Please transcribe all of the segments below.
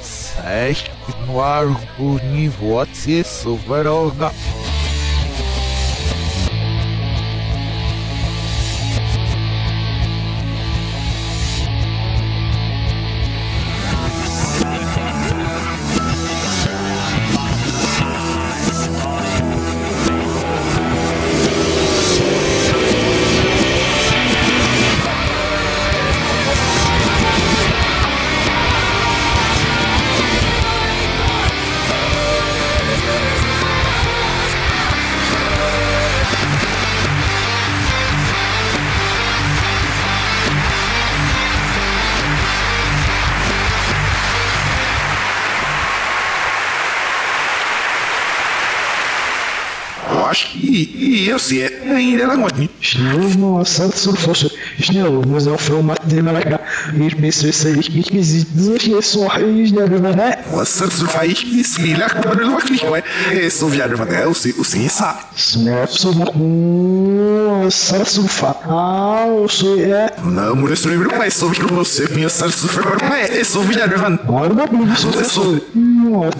Sesh noir niveau c'est souverain. se ainda ela gosta. Schnell, Satsu Fosche, Schnell, muss auf Format den Lager, ich bis es ich mich gesehen, solche so ich der né? Satsu faz bismillah, quando ele vai clicar, é só viado, é o sim, o sim, sabe. Snap so Satsu fa. Ah, o so é. Não, mulher, isso lembra mais sobre que você conhece Satsu fa, é só viado, mano. Olha, não, isso é só.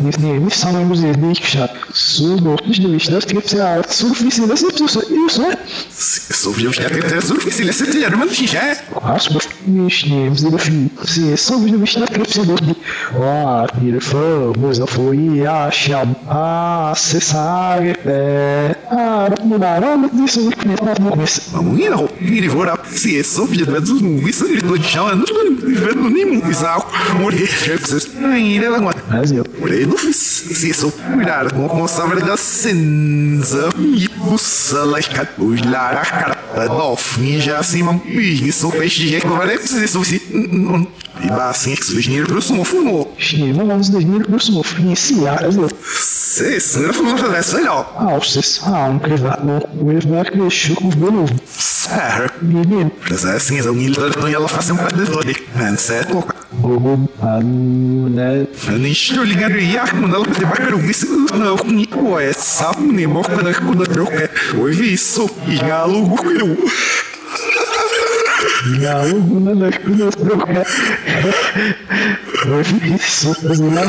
Nicht, nee, nicht sagen, muss ich nicht geschafft. So, doch nicht durch. Das gibt's ja so viel, das ist so, isso, So wie ich hätte so viel, das ist ja, man nicht, ja? Acho que nicht, nee, sie dürfen, sie so wie du mich nicht gibt's ja doch nicht. Oh, mir vamos, eu fui achar, você sabe, é, não dá, não, isso não é não começa. Vamos ir, não, ir fora, se é vi, mas não, isso não é chão, não, não, nem bizarro, morrer, ainda ela aguenta. Mas eu. Morrer, não fiz, se é só cuidar, com a saber da cinza, e bussa, lá, os lara, cara, dolphin, já assim, uma isso, peixe de jeito, vai precisar, isso, e assim, que os dinheiro pro sumo fumou. Schnee, vamos 2000 plus mo iniciar, also, Se, isso não foi uma vez melhor. Hauses, Haun, Privatno, Wilfberg, Schuch, Belo, Sério. Menino, Mas é assim, eu não ia lá fazer um padre de dor, man, certo? Estou ligado e ah, quando ela pode bater o vice, não, com é sapo, nem morro, quando quando eu troca. Oi, isso, e galo, gugu. Galo, né? Nós conhecemos, Isso, mas não é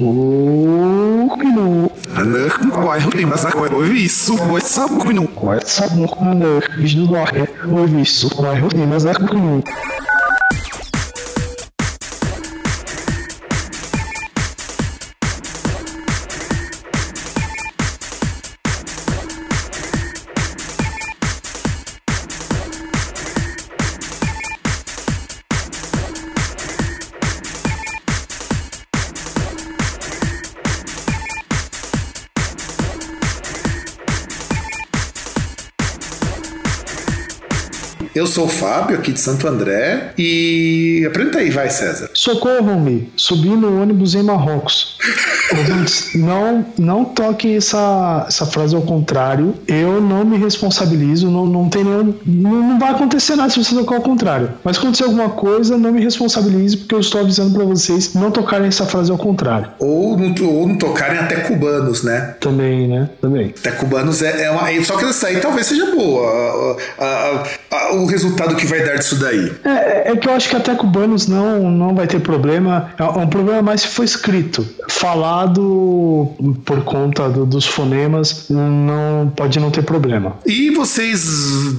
O que não? Não, vai, eu tenho mais coisa. Oi, isso, oi, sapo, que não. Qual é essa boca, né? Fiz do Norte, ouvi isso, tenho mais que Eu sou o Fábio, aqui de Santo André, e apresenta aí, vai, César. Socorram-me, subi no ônibus em Marrocos. Não, não toquem essa, essa frase ao contrário. Eu não me responsabilizo, não, não tem nenhum. Não, não vai acontecer nada se você tocar ao contrário. Mas se acontecer alguma coisa, não me responsabilize, porque eu estou avisando para vocês não tocarem essa frase ao contrário. Ou não, ou não tocarem até cubanos, né? Também, né? Também. Até cubanos é, é uma. Só que essa aí talvez seja boa. a- a- a- o resultado que vai dar disso daí. É, é que eu acho que até cubanos não, não vai ter problema. É um problema mais se for escrito. Falado por conta do- dos fonemas, não pode não ter problema. E vocês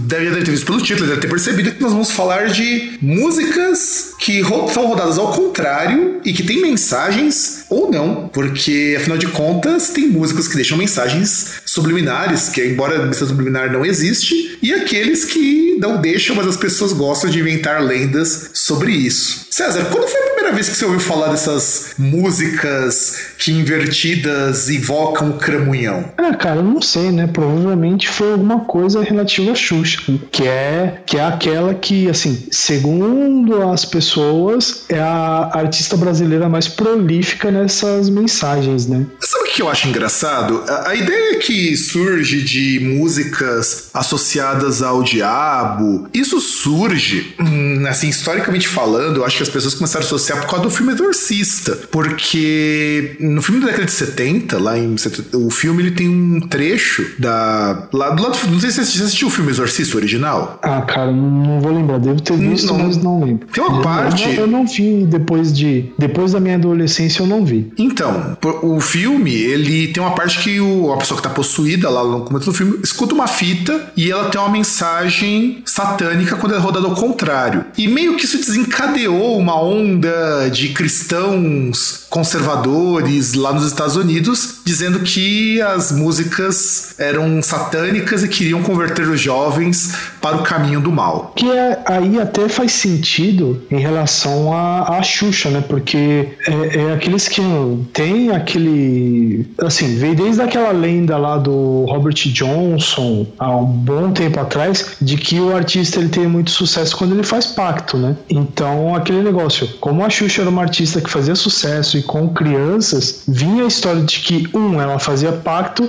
devem ter visto pelo título, devem ter percebido que nós vamos falar de músicas que ro- são rodadas ao contrário e que têm mensagens ou não, porque afinal de contas tem músicas que deixam mensagens subliminares, que embora a mensagem subliminar não existe, e aqueles que não deixam, mas as pessoas gostam de inventar lendas sobre isso. César, quando foi primeira vez que você ouviu falar dessas músicas que invertidas invocam o cramunhão? Ah, cara, eu não sei, né? Provavelmente foi alguma coisa relativa a Xuxa, que é, que é aquela que, assim, segundo as pessoas, é a artista brasileira mais prolífica nessas mensagens, né? Sabe o que eu acho engraçado? A, a ideia que surge de músicas associadas ao diabo, isso surge, hum, assim, historicamente falando, eu acho que as pessoas começaram a associar por causa do filme Exorcista. Porque no filme da década de 70, lá em. O filme ele tem um trecho da. Lá do lado. Não sei se você assistiu o filme Exorcista original. Ah, cara, não vou lembrar. Devo ter visto, não, mas não lembro. Tem uma parte. Eu, eu não vi depois de. Depois da minha adolescência, eu não vi. Então, o filme, ele tem uma parte que o, a pessoa que tá possuída lá no começo do filme escuta uma fita e ela tem uma mensagem satânica quando é rodada ao contrário. E meio que isso desencadeou uma onda de cristãos conservadores lá nos Estados Unidos dizendo que as músicas eram satânicas e queriam converter os jovens para o caminho do mal. Que é, aí até faz sentido em relação a, a Xuxa, né? Porque é, é aquele esquema. Tem aquele. Assim, veio desde aquela lenda lá do Robert Johnson há um bom tempo atrás de que o artista ele tem muito sucesso quando ele faz pacto, né? Então, aquele negócio. Como a Xuxa era uma artista que fazia sucesso e com crianças, vinha a história de que, um, ela fazia pacto,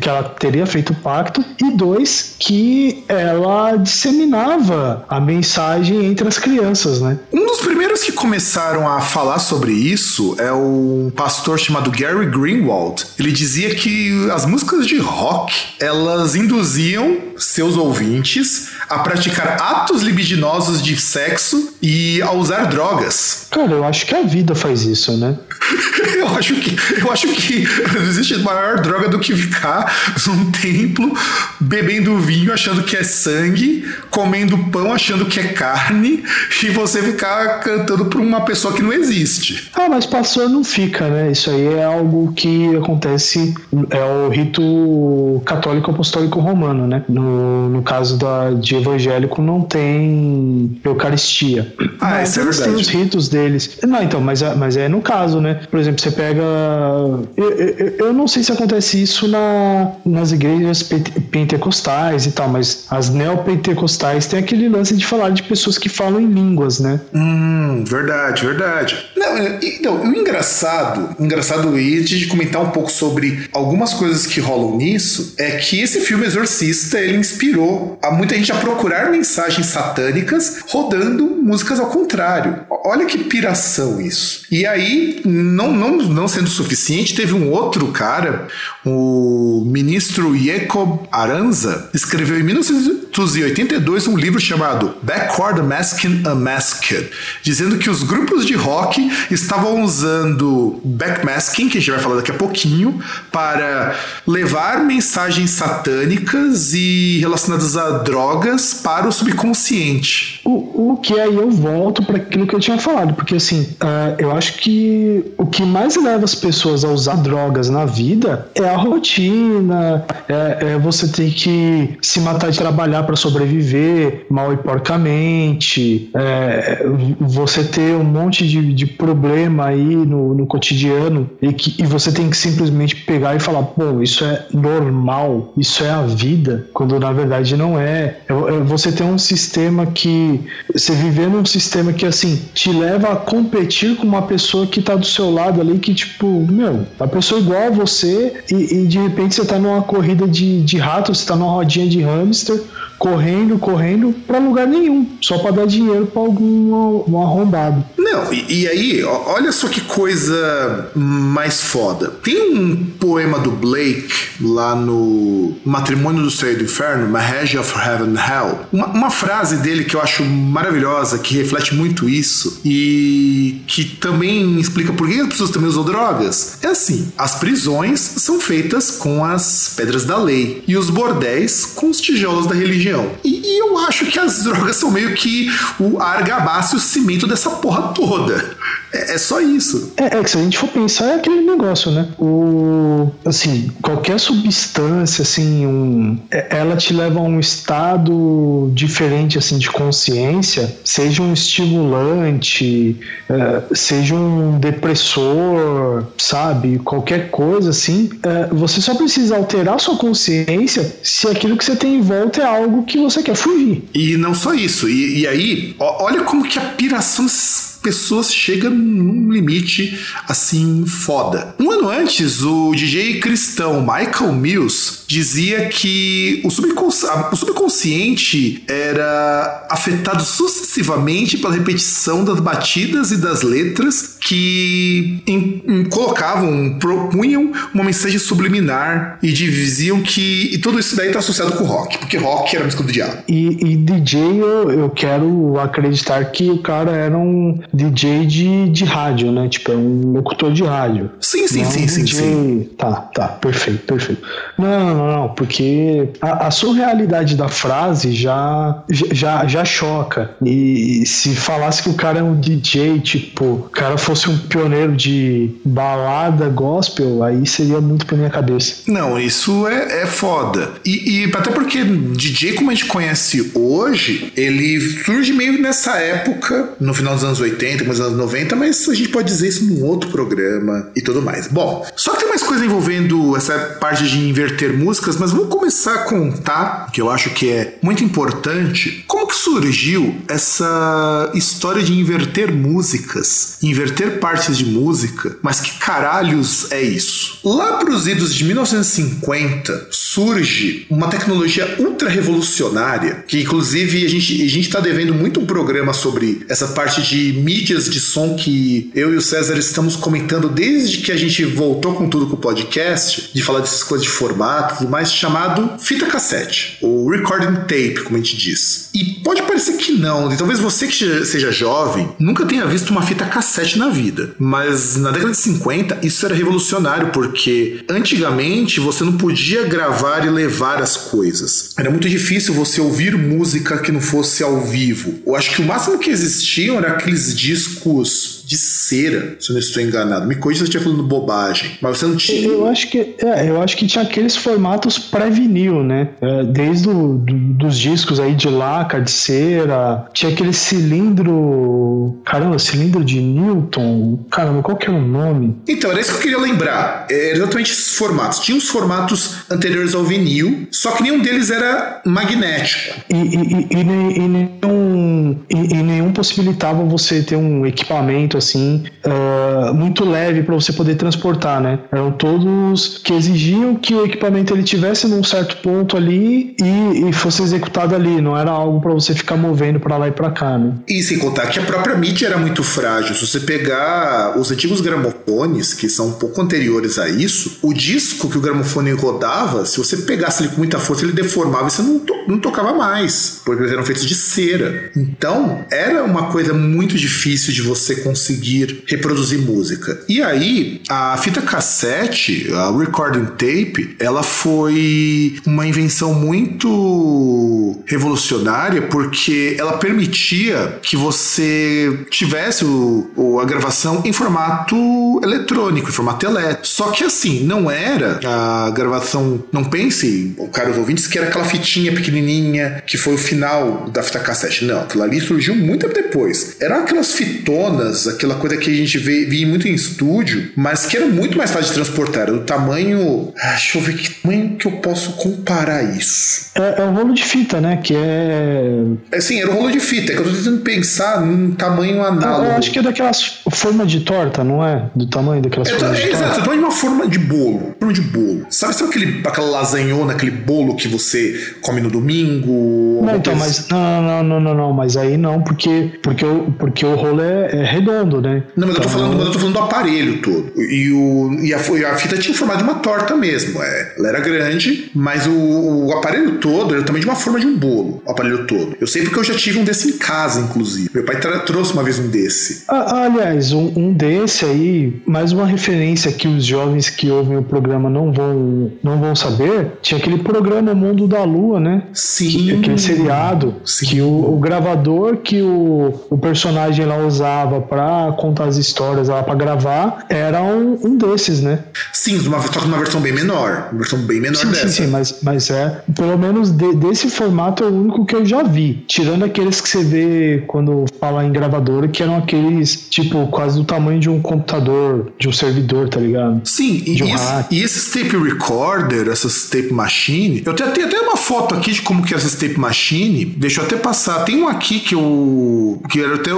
que ela teria feito pacto, e dois, que ela disseminava a mensagem entre as crianças, né? Um dos primeiros que começaram a falar sobre isso é um pastor chamado Gary Greenwald. Ele dizia que as músicas de rock, elas induziam seus ouvintes a praticar atos libidinosos de sexo e a usar drogas. Cara, eu acho que a vida faz isso, né? eu acho que eu acho que não existe maior droga do que ficar num templo bebendo vinho achando que é sangue, comendo pão achando que é carne e você ficar cantando para uma pessoa que não existe. Ah, mas pastor não fica, né? Isso aí é algo que acontece é o rito católico apostólico romano, né? No, no caso da, de evangélico não tem eucaristia. Ah, mas isso é verdade. Tem os ritos deles. Não, então, mas, é, mas é no caso, né? Por exemplo, você pega. Eu, eu, eu não sei se acontece isso na, nas igrejas pentecostais e tal, mas as neopentecostais têm aquele lance de falar de pessoas que falam em línguas, né? Hum, verdade, verdade. Não, então, o engraçado, engraçado antes de comentar um pouco sobre algumas coisas que rolam nisso, é que esse filme Exorcista ele inspirou a muita gente a procurar mensagens satânicas rodando músicas ao contrário. Olha que piração isso. E aí, não, não, não sendo suficiente, teve um outro cara, o ministro Jacob Aranza, escreveu em 1982 um livro chamado Backward Masking Unmasked, dizendo que os grupos de rock estavam usando backmasking, que a gente vai falar daqui a pouquinho, para levar mensagens satânicas e relacionadas a drogas para o subconsciente. O, o que aí eu volto para aquilo que eu tinha falado, porque assim, uh, eu acho que o que mais leva as pessoas a usar drogas na vida é a rotina, é, é você ter que se matar de trabalhar para sobreviver mal e porcamente, é, você ter um monte de, de problema aí no, no cotidiano e, que, e você tem que simplesmente pegar e falar, pô, isso é normal, isso é a vida, quando na verdade não é. é, é você tem um sistema que você viver num sistema que assim te leva a competir com uma pessoa que do seu lado ali que tipo, meu, a pessoa igual a você e, e de repente você tá numa corrida de, de rato, você tá numa rodinha de hamster correndo, correndo para lugar nenhum, só para dar dinheiro para algum um arrombado. Não, e, e, aí, olha só que coisa mais foda. Tem um poema do Blake lá no Matrimônio do Céu e do Inferno, Marriage of Heaven and Hell. Uma, uma frase dele que eu acho maravilhosa, que reflete muito isso e que também explica por que as pessoas também usam drogas. É assim: as prisões são feitas com as pedras da lei e os bordéis com os tijolos da religião religião. E, e, eu acho que as drogas são meio que o argabaço e o cimento dessa porra toda. É, é só isso. É, é, que se a gente for pensar, é aquele negócio, né? O, assim, qualquer substância, assim, um, é, ela te leva a um estado diferente, assim, de consciência, seja um estimulante, é, seja um depressor, sabe? Qualquer coisa, assim, é, você só precisa alterar sua consciência se aquilo que você tem em volta é algo que você quer fugir. E não só isso. E, e aí, ó, olha como que a piração pessoas chegam num limite assim foda. Um ano antes, o DJ cristão Michael Mills dizia que o, subcons o subconsciente era afetado sucessivamente pela repetição das batidas e das letras que em, em, colocavam, propunham uma mensagem subliminar e diziam que e tudo isso daí está associado com rock, porque rock era música do diabo. E, e DJ, eu, eu quero acreditar que o cara era um DJ de, de rádio, né? Tipo, é um locutor de rádio. Sim, sim, sim, sim, DJ... sim. Tá, tá, perfeito, perfeito. Não, não, porque a, a surrealidade da frase já, já, já choca. E se falasse que o cara é um DJ, tipo, o cara fosse um pioneiro de balada gospel, aí seria muito pra minha cabeça. Não, isso é, é foda. E, e até porque DJ, como a gente conhece hoje, ele surge meio nessa época, no final dos anos 80, nos anos 90, mas a gente pode dizer isso num outro programa e tudo mais. Bom, só que tem mais coisa envolvendo essa parte de inverter músicas, mas vamos começar a contar, que eu acho que é muito importante, como que surgiu essa história de inverter músicas, inverter partes de música, mas que caralhos é isso? Lá pros idos de 1950, surge uma tecnologia ultra revolucionária, que inclusive a gente, a gente tá devendo muito um programa sobre essa parte de mídias de som que eu e o César estamos comentando desde que a gente voltou com tudo com o podcast, de falar dessas coisas de formatos e mais, chamado fita cassete, ou recording tape, como a gente diz. E pode parecer que não, e talvez você que seja jovem nunca tenha visto uma fita cassete na vida, mas na década de 50 isso era revolucionário, porque antigamente você não podia gravar e levar as coisas. Era muito difícil você ouvir música que não fosse ao vivo. Eu acho que o máximo que existiam era aqueles discos de cera, se eu não estou enganado. Me corrija se eu estiver falando bobagem. Mas você não tinha. Eu acho que, é, eu acho que tinha aqueles formatos pré-vinil, né? É, desde o, do, dos discos aí de laca, de cera. Tinha aquele cilindro. Caramba, cilindro de Newton. Caramba, qual que é o nome? Então, era isso que eu queria lembrar. É exatamente esses formatos. Tinha os formatos anteriores ao vinil, só que nenhum deles era magnético. E, e, e, e nenhum, e, nenhum possibilitava você ter um equipamento assim uh, muito leve para você poder transportar, né? Eram todos que exigiam que o equipamento ele tivesse num certo ponto ali e, e fosse executado ali, não era algo para você ficar movendo para lá e para cá, né? E sem contar que a própria mídia era muito frágil. Se você pegar os antigos gramofones, que são um pouco anteriores a isso, o disco que o gramofone rodava, se você pegasse ele com muita força, ele deformava e você não, to não tocava mais, porque eles eram feitos de cera. Então, era uma coisa muito difícil de você conseguir conseguir reproduzir música. E aí, a fita cassete, a recording tape, ela foi uma invenção muito revolucionária porque ela permitia que você tivesse o, o, a gravação em formato eletrônico, em formato elétrico. Só que assim, não era a gravação, não pense, caros ouvintes, que era aquela fitinha pequenininha que foi o final da fita cassete. Não, aquilo ali surgiu muito depois. Eram aquelas fitonas aquela coisa que a gente vê, via muito em estúdio, mas que era muito mais fácil de transportar. Era do tamanho. Ah, deixa eu ver que tamanho que eu posso comparar isso. É, é um rolo de fita, né? Que é. É sim, era um rolo de fita. É que eu tô tentando pensar num tamanho análogo. Eu acho que é daquelas forma de torta, não é? Do tamanho daquelas é, formas é, exato, tamanho de uma forma de bolo. Forma de bolo. Sabe, sabe aquele, aquela lasanhona, aquele bolo que você come no domingo? Não, então, mas. Não, não, não, não, não, mas aí não, porque, porque, o, porque o rolo é, é redondo né? Não, mas, então, eu tô então, falando, mas eu tô falando do aparelho todo. E, o, e, a, a fita tinha o formato de uma torta mesmo. É, ela era grande, mas o, o aparelho todo era também de uma forma de um bolo. O aparelho todo. Eu sei porque eu já tive um desse em casa, inclusive. Meu pai trouxe uma vez um desse. Ah, aliás, um, um desse aí, mais uma referência que os jovens que ouvem o programa não vão, não vão saber. Tinha aquele programa Mundo da Lua, né? Sim. Que, aquele seriado. Sim. Que o, o gravador que o, o personagem lá usava para contar as histórias lá para gravar, era um, um, desses, né? Sim, uma, só que uma versão bem menor. Uma versão bem menor sim, dessa. Sim, sim, mas, mas é. Pelo menos de, desse formato é o único que eu já vi. Tirando aqueles que você vê quando fala em gravadora, que eram aqueles, tipo, quase do tamanho de um computador, de um servidor, tá ligado? Sim, e, um esse, e, esses tape recorder, essas tape machine, eu tenho, tenho até uma foto aqui de como que é essas tape machine. Deixa eu até passar. Tem um aqui que eu. que era até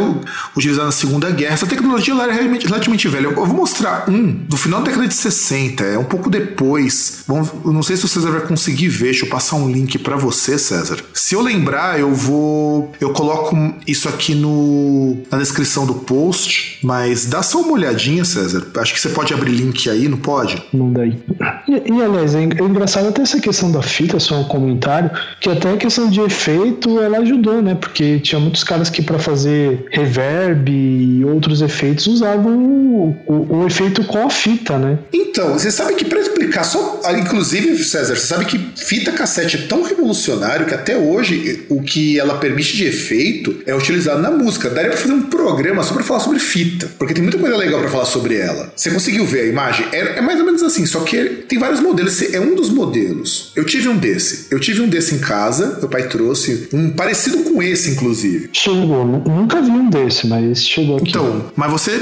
utilizado na Segunda Guerra essa tecnologia ela era relativamente, velha. Eu vou mostrar um do final da década de 60, é um pouco depois. Bom, eu não sei se o César vai conseguir ver, deixa eu passar um link para você, César. Se eu lembrar, eu vou. Eu coloco isso aqui no, na descrição do post, mas dá só uma olhadinha, César. Acho que você pode abrir link aí, não pode? Não daí. E, e aliás, é, é engraçado até essa questão da fita, só um comentário, que até a questão de efeito ela ajudou, né? Porque tinha muitos caras que para fazer reverb e outros efeitos usavam o, o, o, efeito com a fita, né? Então, você sabe que para explicar só, inclusive, César, você sabe que fita cassete é tão revolucionário que até hoje o que ela permite de efeito é utilizado na música. Daria para fazer um programa só para falar sobre fita, porque tem muita coisa legal para falar sobre ela. Você conseguiu ver a imagem? É, é, mais ou menos assim, só que tem vários modelos. É um dos modelos. Eu tive um desse. Eu tive um desse em casa. Meu pai trouxe um parecido com esse, inclusive. Chegou. Nunca vi um desse, mas chegou aqui. Então, mas você.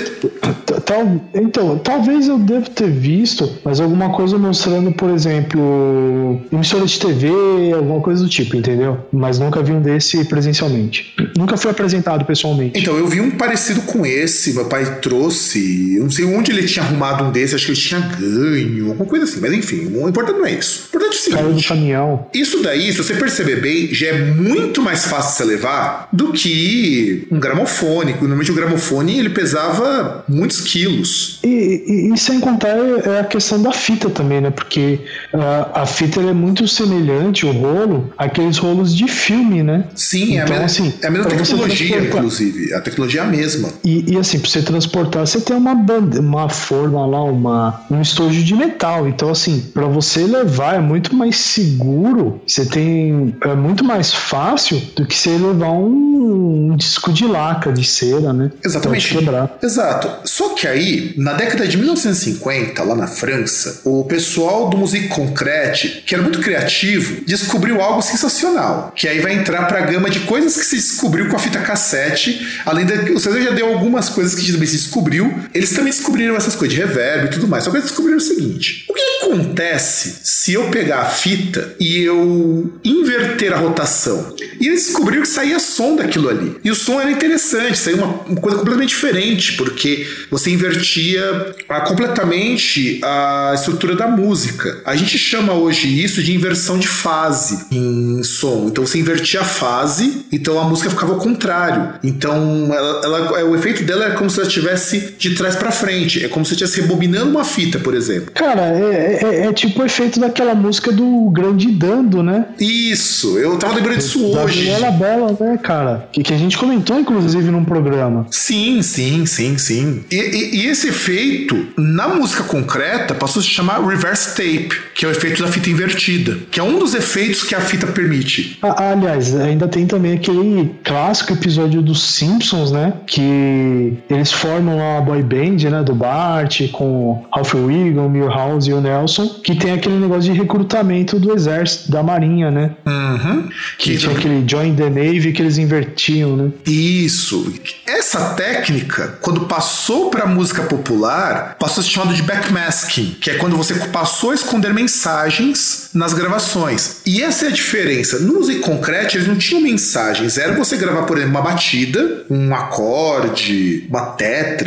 Tal, então, talvez eu devo ter visto, mas alguma coisa mostrando, por exemplo, emissora de TV, alguma coisa do tipo, entendeu? Mas nunca vi um desse presencialmente. Nunca foi apresentado pessoalmente. Então, eu vi um parecido com esse. Meu pai trouxe. Eu não sei onde ele tinha arrumado um desse, acho que ele tinha ganho, alguma coisa assim. Mas enfim, o importante não é isso. O importante é o seguinte: Caiu do caminhão. Isso daí, se você perceber bem, já é muito mais fácil de você levar do que um gramofone. Normalmente o gramofone ele pesava muitos quilos. E, e, e sem contar é a questão da fita também, né? Porque uh, a fita é muito semelhante, o rolo, àqueles rolos de filme, né? Sim, então, é, a então, assim, é a mesma tecnologia, inclusive. A tecnologia é a mesma. E, e assim, para você transportar, você tem uma, banda, uma forma lá, uma, um estojo de metal. Então, assim, para você levar é muito mais seguro. Você tem. É muito mais fácil do que você levar um, um disco de laca, de cera, né? Exatamente. quebrar. Exato. Só que aí, na década de 1950, lá na França, o pessoal do Musique Concrete, que era muito criativo, descobriu algo sensacional. Que aí vai entrar para a gama de coisas que se descobriu com a fita cassete. Além de. O César já deu algumas coisas que também se descobriu. Eles também descobriram essas coisas de reverb e tudo mais. Só que eles descobriram o seguinte: o que acontece se eu pegar a fita e eu inverter a rotação? E eles descobriram que saía som daquilo ali. E o som era interessante, saía uma, uma coisa completamente diferente, porque você invertia a, completamente a estrutura da música. A gente chama hoje isso de inversão de fase em som. Então você invertia a fase, então a música ficava ao contrário. Então ela, ela, o efeito dela é como se ela estivesse de trás para frente. É como se estivesse rebobinando uma fita, por exemplo. Cara, é, é, é, tipo o efeito daquela música do Grande Dando, né? Isso, eu tava lembrando disso da hoje. Ela Bela, né, cara? Que, que a gente comentou, inclusive, num programa. Sim, sim, sim, sim. E, e, e esse efeito, na música concreta, passou a se chamar reverse tape, que é o efeito da fita invertida, que é um dos efeitos que a fita permite. Ah, aliás, ainda tem também aquele clássico episódio dos Simpsons, né? Que eles formam a boy band, né? Do Bart, com Ralph Wiggum, Milhouse e o Nelson, que tem aquele negócio de recrutamento do exército, da marinha, né? Uhum. Que, que tinha aquele Join the Navy que eles invertiam, né? Isso. Essa técnica, quando passou para música popular, passou a ser chamado de backmasking, que é quando você passou a esconder mensagens nas gravações. E essa é a diferença. No Music Concrete, eles não tinham mensagens. Era você gravar, por exemplo, uma batida, um acorde, uma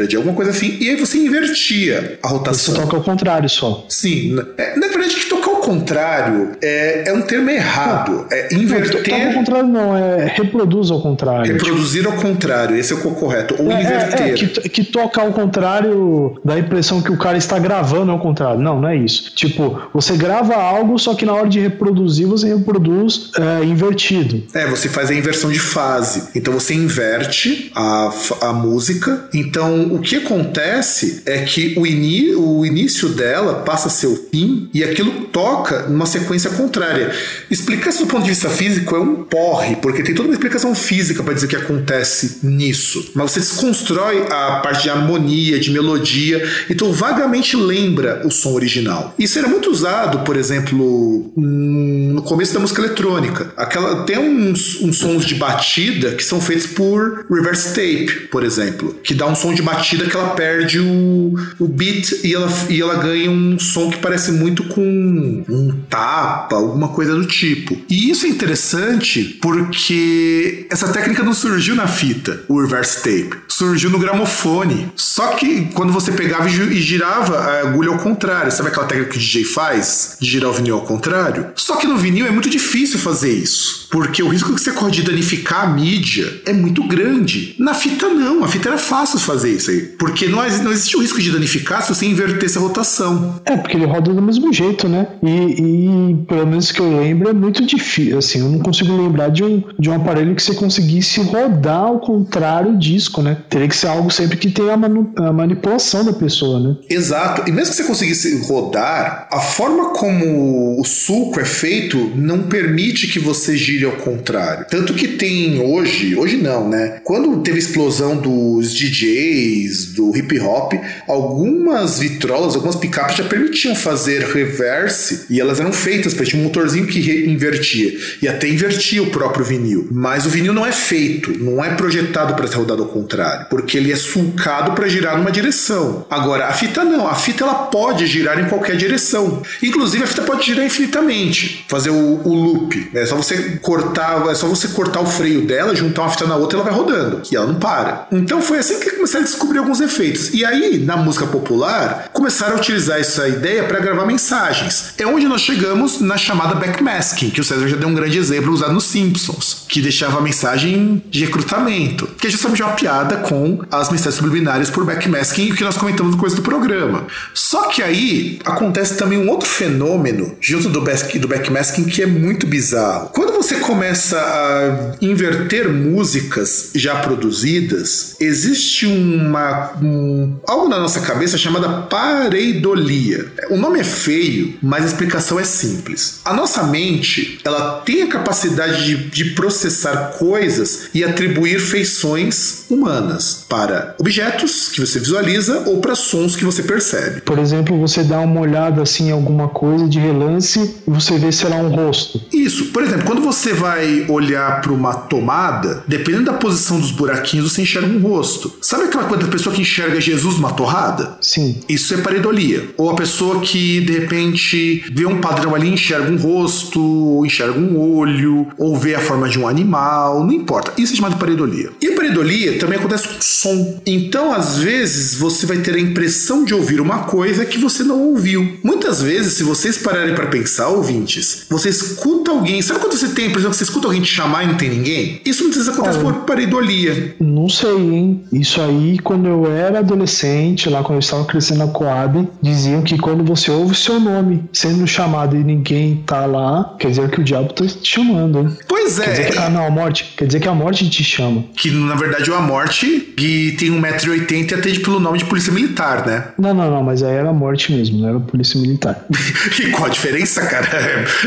de alguma coisa assim, e aí você invertia a rotação. Você toca ao contrário só. Sim. É, na verdade, que tocar ao contrário é, é um termo errado. É inverter. Não, ao contrário não, é reproduz ao contrário. Reproduzir ao contrário, esse é o correto. Ou é, inverter. É, é, que, que toca ao contrário dá a impressão que o cara está gravando ao contrário. Não, não é isso. Tipo, você grava algo, só que na hora de reproduzir, você reproduz é, invertido. É, você faz a inversão de fase. Então você inverte a, a música. Então o que acontece é que o, ini, o início dela passa a ser o fim e aquilo toca numa sequência contrária. Explicar isso do ponto de vista físico é um porre, porque tem toda uma explicação física para dizer que acontece nisso. Mas você desconstrói a parte de harmonia, de melodia, então vagamente lembra o som original. Isso era muito usado, por exemplo, no começo da música eletrônica. Aquela, tem uns, uns sons de batida que são feitos por reverse tape, por exemplo, que dá um som de batida que ela perde o, o beat e ela, e ela ganha um som que parece muito com um, tapa, alguma coisa do tipo. E isso é interessante porque essa técnica não surgiu na fita, o reverse tape. Surgiu no gramofone. Só que quando você pegava e girava a agulha ao contrário, sabe aquela técnica que o DJ faz? De girar o vinil ao contrário? Só que no vinil é muito difícil fazer isso. Porque o risco que você corre de danificar a mídia é muito grande. Na fita, não. A fita era fácil fazer isso aí. Porque não, não existe o risco de danificar se você invertesse a rotação. É, porque ele roda do mesmo jeito, né? E, e pelo menos que eu lembro, é muito difícil. Assim, eu não consigo lembrar de um, de um aparelho que você conseguisse rodar ao contrário o disco, né? Teria que ser algo sempre que tenha a, a manipulação da pessoa, né? Exato. E mesmo que você conseguisse rodar, a forma como o sulco é feito não permite que você gire ao contrário. Tanto que tem hoje, hoje não, né? Quando teve a explosão dos DJs, do hip hop, algumas vitrolas, algumas picapes já permitiam fazer reverse e elas eram feitas para tinha um motorzinho que invertia e até invertia o próprio vinil. Mas o vinil não é feito, não é projetado para ser rodado ao contrário, porque ele é sulcado para girar numa direção. Agora, a fita não, a fita ela pode girar em qualquer direção. Inclusive a fita pode girar infinitamente, fazer o, o loop. É só você cortar, é só você cortar o freio dela, juntar uma fita na outra, ela vai rodando e ela não para. Então foi assim que começaram a descobrir alguns efeitos. E aí, na música popular, começaram a utilizar essa ideia para gravar mensagens. É onde nós chegamos na chamada backmasking, que o César já deu um grande exemplo usado nos Simpsons, que deixava a mensagem de recrutamento, que é justamente uma piada com as mensagens subliminares por backmasking que nós comentamos no começo do programa. Só que aí acontece também um outro fenômeno junto do, back, do backmasking que é muito bizarro. Quando você começa a inverter músicas já produzidas, existe uma um, algo na nossa cabeça chamada pareidolia. O nome é feio, mas explicação é simples. A nossa mente, ela tem a capacidade de, de processar coisas e atribuir feições humanas para objetos que você visualiza ou para sons que você percebe. Por exemplo, você dá uma olhada assim em alguma coisa de relance e você vê se ela é um rosto. Isso. Por exemplo, quando você vai olhar para uma tomada, dependendo da posição dos buraquinhos, você enxerga um rosto. Sabe aquela coisa da pessoa que enxerga Jesus numa torrada? Sim. Isso é pareidolia. Ou a pessoa que de repente vê um padrão ali, enxerga um rosto, ou enxerga um olho, ou vê a forma de um animal, não importa. Isso é chamado de pareidolia. E a pareidolia também acontece com som. Então, às vezes, você vai ter a impressão de ouvir uma coisa que você não ouviu. Muitas vezes, se vocês pararem para pensar, ouvintes, você escuta alguém. Sabe quando você tem a impressão que você escuta alguém te chamar e não tem ninguém? Isso muitas vezes acontece por pareidolia. Não sei, hein? Isso aí, quando eu era adolescente, lá quando eu estava crescendo na Coab, diziam que quando você ouve o seu nome sendo chamado e ninguém tá lá, quer dizer que o diabo tá te chamando, hein? Pois é. Quer dizer que, ah, não, a morte. Quer dizer que a morte te chama. Que na verdade é a morte que tem 1,80m e atende pelo nome de polícia militar, né? Não, não, não, mas aí era a morte mesmo, não era a polícia militar. e qual a diferença, cara?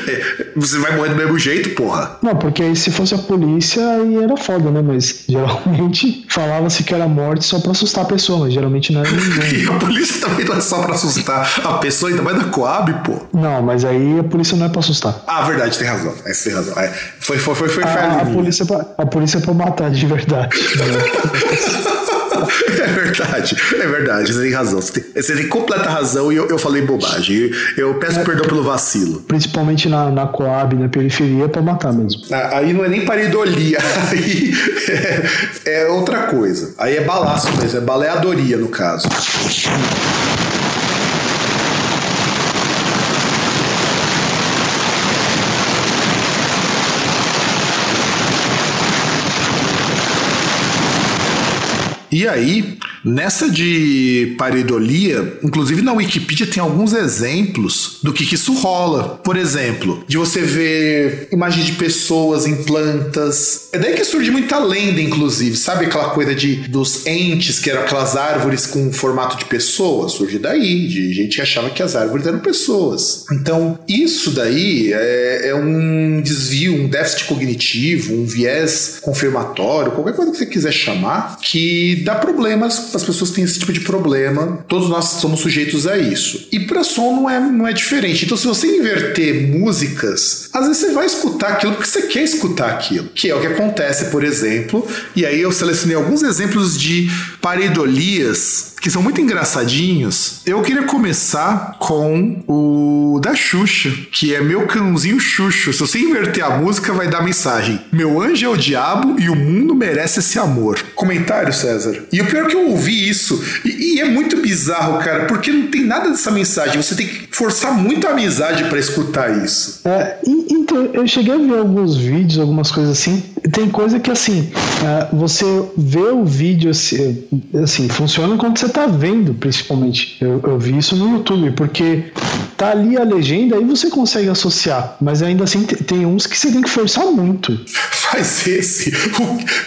É, você vai morrer do mesmo jeito, porra? Não, porque aí se fosse a polícia aí era foda, né? Mas geralmente falava-se que era morte só pra assustar a pessoa, mas geralmente não era ninguém. e a polícia também não é só pra assustar a pessoa, ainda mais da Coab, pô. Não, mas aí a polícia não é pra assustar. Ah, verdade, tem razão. É, tem razão. É, foi, foi, foi, foi a, a polícia é pra, a polícia é pra matar de verdade. É verdade, é verdade, você tem razão. Você tem, você tem completa razão e eu, eu falei bobagem. Eu peço é, perdão pelo vacilo. Principalmente na, na Coab, na periferia, é pra matar mesmo. Ah, aí não é nem paridolia, aí é, é outra coisa. Aí é balaço mesmo, é baleadoria no caso. E aí, nessa de pareidolia, inclusive na Wikipedia tem alguns exemplos do que, que isso rola. Por exemplo, de você ver imagens de pessoas em plantas. É daí que surge muita lenda, inclusive. Sabe aquela coisa de dos entes, que eram aquelas árvores com formato de pessoa? Surge daí, de gente que achava que as árvores eram pessoas. Então, isso daí é, é um desvio, um déficit cognitivo, um viés confirmatório, qualquer coisa que você quiser chamar, que dá problemas, as pessoas têm esse tipo de problema, todos nós somos sujeitos a isso. E para som não é, não é diferente. Então, se você inverter músicas, às vezes você vai escutar aquilo porque você quer escutar aquilo, que é o que acontece, por exemplo, e aí eu selecionei alguns exemplos de pareidolias que são muito engraçadinhos. Eu queria começar com o da Xuxa, que é meu cãozinho Xuxo. Se você inverter a música, vai dar mensagem: Meu anjo é o diabo e o mundo merece esse amor. Comentário, César. E o pior é que eu ouvi isso, e, e é muito bizarro, cara, porque não tem nada dessa mensagem. Você tem que forçar muito a amizade para escutar isso. É, então, eu cheguei a ver alguns vídeos, algumas coisas assim. Tem coisa que, assim, é, você vê o vídeo, assim, assim, funciona quando você tá vendo, principalmente. Eu, eu vi isso no YouTube, porque tá ali a legenda e você consegue associar. Mas ainda assim, tem uns que você tem que forçar muito. Faz esse.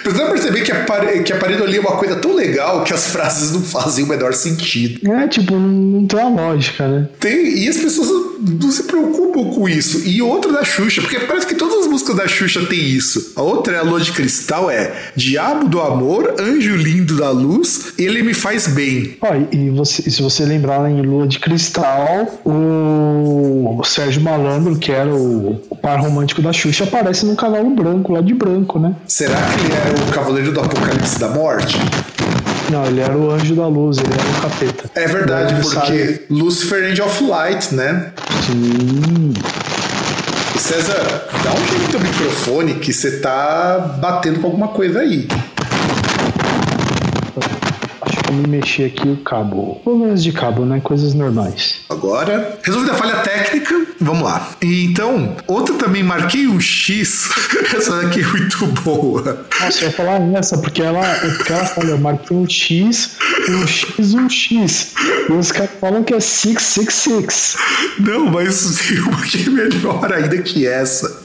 Precisa perceber que a, que a parede ali é uma coisa tão legal que as frases não fazem o menor sentido. É, tipo, não tem a lógica, né? Tem, e as pessoas não se preocupam com isso. E outra da Xuxa, porque parece que todas as músicas da Xuxa tem isso. A outra é a Lua de Cristal, é Diabo do Amor, Anjo Lindo da Luz, Ele Me Faz Bem. Ó, e você, se você lembrar em Lua de Cristal, o Sérgio Malandro, que era o, o par romântico da Xuxa, aparece num cavalo branco, lá de branco, né? Será que ele era o Cavaleiro do Apocalipse da Morte? Não, ele era o anjo da luz, ele era o capeta. É verdade, porque Lucifer Angel of Light, né? Sim. César, dá um jeito no microfone que você tá batendo com alguma coisa aí me mexer aqui o cabo. Problemas de cabo, né? Coisas normais. Agora, resolvida a falha técnica, vamos lá. E então, outra também, marquei um X. essa daqui é muito boa. Nossa, eu ia falar essa, porque ela, porque ela fala, eu marquei um X, um X, um X. E os caras falam que é 666. Não, mas tem uma que é melhor ainda que essa.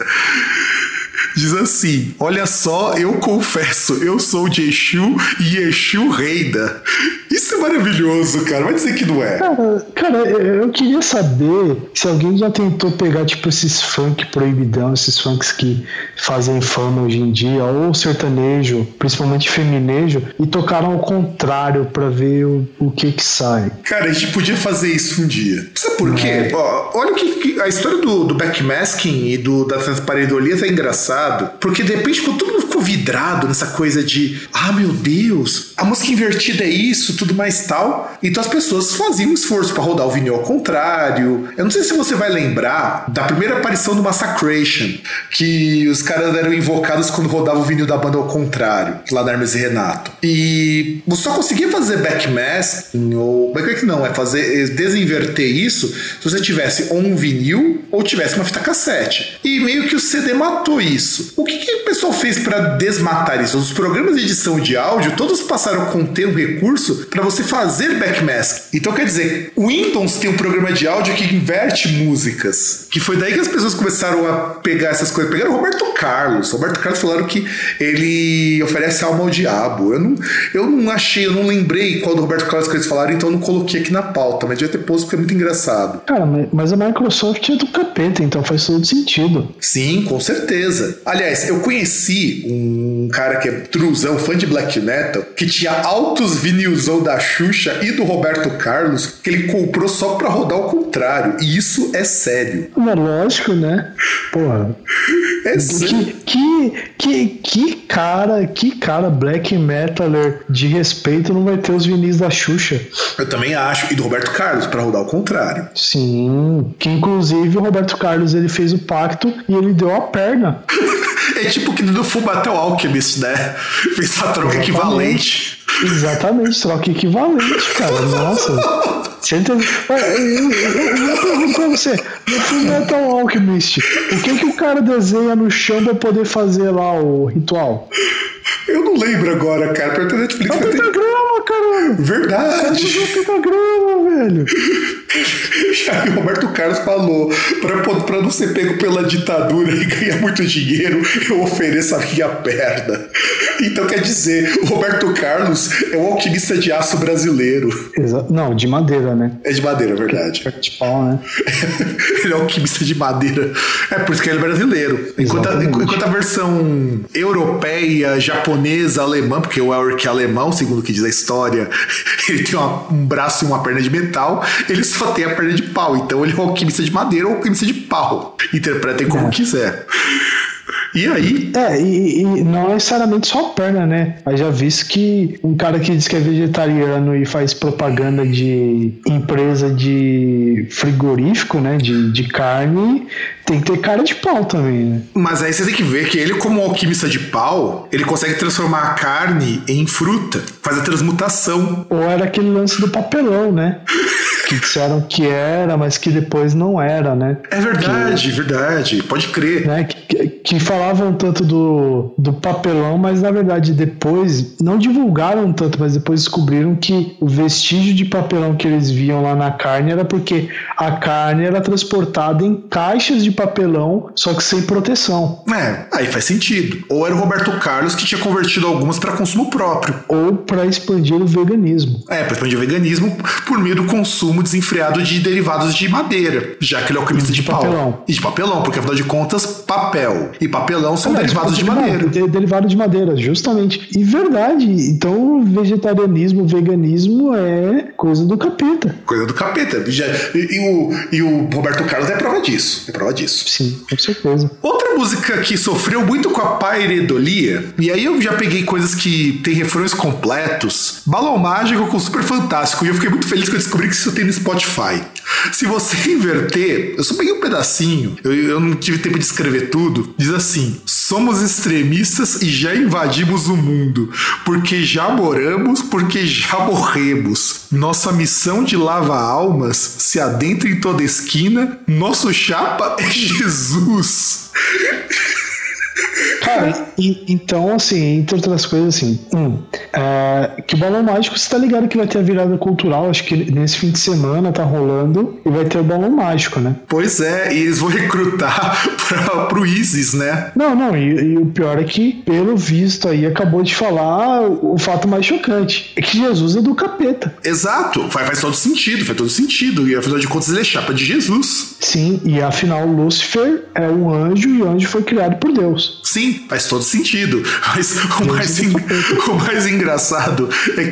Diz assim: Olha só, eu confesso, eu sou de Exu e Exu reida. Isso é maravilhoso, cara. Vai dizer que não é. Cara, cara, eu queria saber se alguém já tentou pegar, tipo, esses funk proibidão, esses funks que fazem fama hoje em dia, ou sertanejo, principalmente feminejo, e tocaram ao contrário para ver o, o que que sai. Cara, a gente podia fazer isso um dia. Sabe por quê? É. Ó, olha o que, que, a história do, do backmasking e do, da transparedolia é engraçado, porque de repente, quando todo mundo ficou vidrado nessa coisa de, ah, meu Deus, a música invertida é isso, tudo mais tal. Então as pessoas faziam um esforço para rodar o vinil ao contrário. Eu não sei se você vai lembrar da primeira aparição do Massacration, que os caras eram invocados quando rodava o vinil da banda ao contrário, lá na Hermes e Renato. E você só conseguia fazer backmasking, ou. Como é que não? É fazer. É desinverter isso se você tivesse ou um vinil ou tivesse uma fita cassete. E meio que o CD matou isso. O que, que o pessoal fez para desmatar isso? Os programas de edição de áudio todos passaram a conter um recurso para você fazer backmask. Então quer dizer, o Windows tem um programa de áudio que inverte músicas. Que foi daí que as pessoas começaram a pegar essas coisas. Pegaram o Roberto Carlos. O Roberto Carlos falaram que ele oferece alma ao diabo. Eu não, eu não achei, eu não lembrei qual do Roberto Carlos que eles falaram, então eu não coloquei aqui na pauta, mas devia ter posto porque é muito engraçado. Cara, mas a Microsoft é do capeta, então faz todo sentido. Sim, com certeza. Aliás, eu conheci um cara que é truzão, fã de black metal, que tinha altos vinilzão da Xuxa e do Roberto Carlos que ele comprou só pra rodar ao contrário. E isso é sério. Mas lógico, né? Porra. É sério. Que, que, que, cara, que cara black metaler de respeito não vai ter os vinis da Xuxa. Eu também acho. E do Roberto Carlos, para rodar ao contrário. Sim. Que inclusive o Roberto Carlos ele fez o pacto e ele deu a perna. é tipo que no Fullmetal Alchemist, né? Fez a troca Exatamente. equivalente. Exatamente, troca equivalente, cara. Nossa. Você entendeu? Eu, eu, pergunto pra você, no Fullmetal Alchemist, o que que o cara desenha no chão pra poder fazer lá o ritual? Eu não lembro agora, cara. Pra Netflix. É o pentagrama, caramba! Verdade! É o pentagrama, velho! Aí o Roberto Carlos falou: pra, pra não ser pego pela ditadura e ganhar muito dinheiro, eu ofereço a minha perna. Então quer dizer, o Roberto Carlos é o alquimista de aço brasileiro. Exa não, de madeira, né? É de madeira, é verdade. É de pau, né? ele é alquimista de madeira. É por isso que ele é brasileiro. Enquanto a, enquanto a versão europeia, japonesa, alemã, porque o Elric é alemão, segundo o que diz a história, ele tem uma, um braço e uma perna de metal, ele só tem a perna de pau. Então ele é um alquimista de madeira ou alquimista de pau. Interpretem como é. quiser. E aí? É, e, e não necessariamente só perna, né? Mas já visto que um cara que diz que é vegetariano e faz propaganda de empresa de frigorífico, né? De, de carne, tem que ter cara de pau também, né? Mas aí você tem que ver que ele, como alquimista de pau, ele consegue transformar a carne em fruta, faz a transmutação. Ou era aquele lance do papelão, né? que disseram que era, mas que depois não era, né? É verdade, que, verdade, pode crer. Né? Que, que, falavam tanto do, do papelão, mas na verdade depois não divulgaram tanto, mas depois descobriram que o vestígio de papelão que eles viam lá na carne era porque a carne era transportada em caixas de papelão, só que sem proteção. É, aí faz sentido. Ou era o Roberto Carlos que tinha convertido algumas para consumo próprio. Ou para expandir o veganismo. É, para expandir o veganismo por meio do consumo desenfreado de derivados de madeira, já que ele é alquimista de, de papelão. Pau. E de papelão, porque afinal de contas, papel e papelão são é, derivados de, de madeira. De, derivado de madeira, justamente. E verdade, então vegetarianismo, veganismo é coisa do capeta. Coisa do capeta. E, já, e, e, o, e o Roberto Carlos é prova disso. É prova disso. Sim, com certeza. Outra música que sofreu muito com a pairedolia, e aí eu já peguei coisas que tem refrões completos. Balão Mágico com Super Fantástico. E eu fiquei muito feliz que eu descobri que isso tem Spotify. Se você inverter, eu só peguei um pedacinho, eu, eu não tive tempo de escrever tudo. Diz assim: somos extremistas e já invadimos o mundo, porque já moramos, porque já morremos. Nossa missão de lava-almas se adentra em toda esquina, nosso chapa é Jesus. Cara, e, então, assim, entre outras coisas, assim, um, é, que o Balão Mágico, você tá ligado que vai ter a virada cultural, acho que nesse fim de semana tá rolando, e vai ter o Balão Mágico, né? Pois é, e eles vão recrutar pra, pro ISIS, né? Não, não, e, e, o pior é que, pelo visto aí, acabou de falar o, o, fato mais chocante, é que Jesus é do capeta. Exato, faz, faz todo sentido, faz todo sentido, e afinal de contas ele é chapa de Jesus. Sim, e afinal Lúcifer é um anjo, e o anjo foi criado por Deus. Sim, faz todo sentido. Mas o mais, o mais engraçado é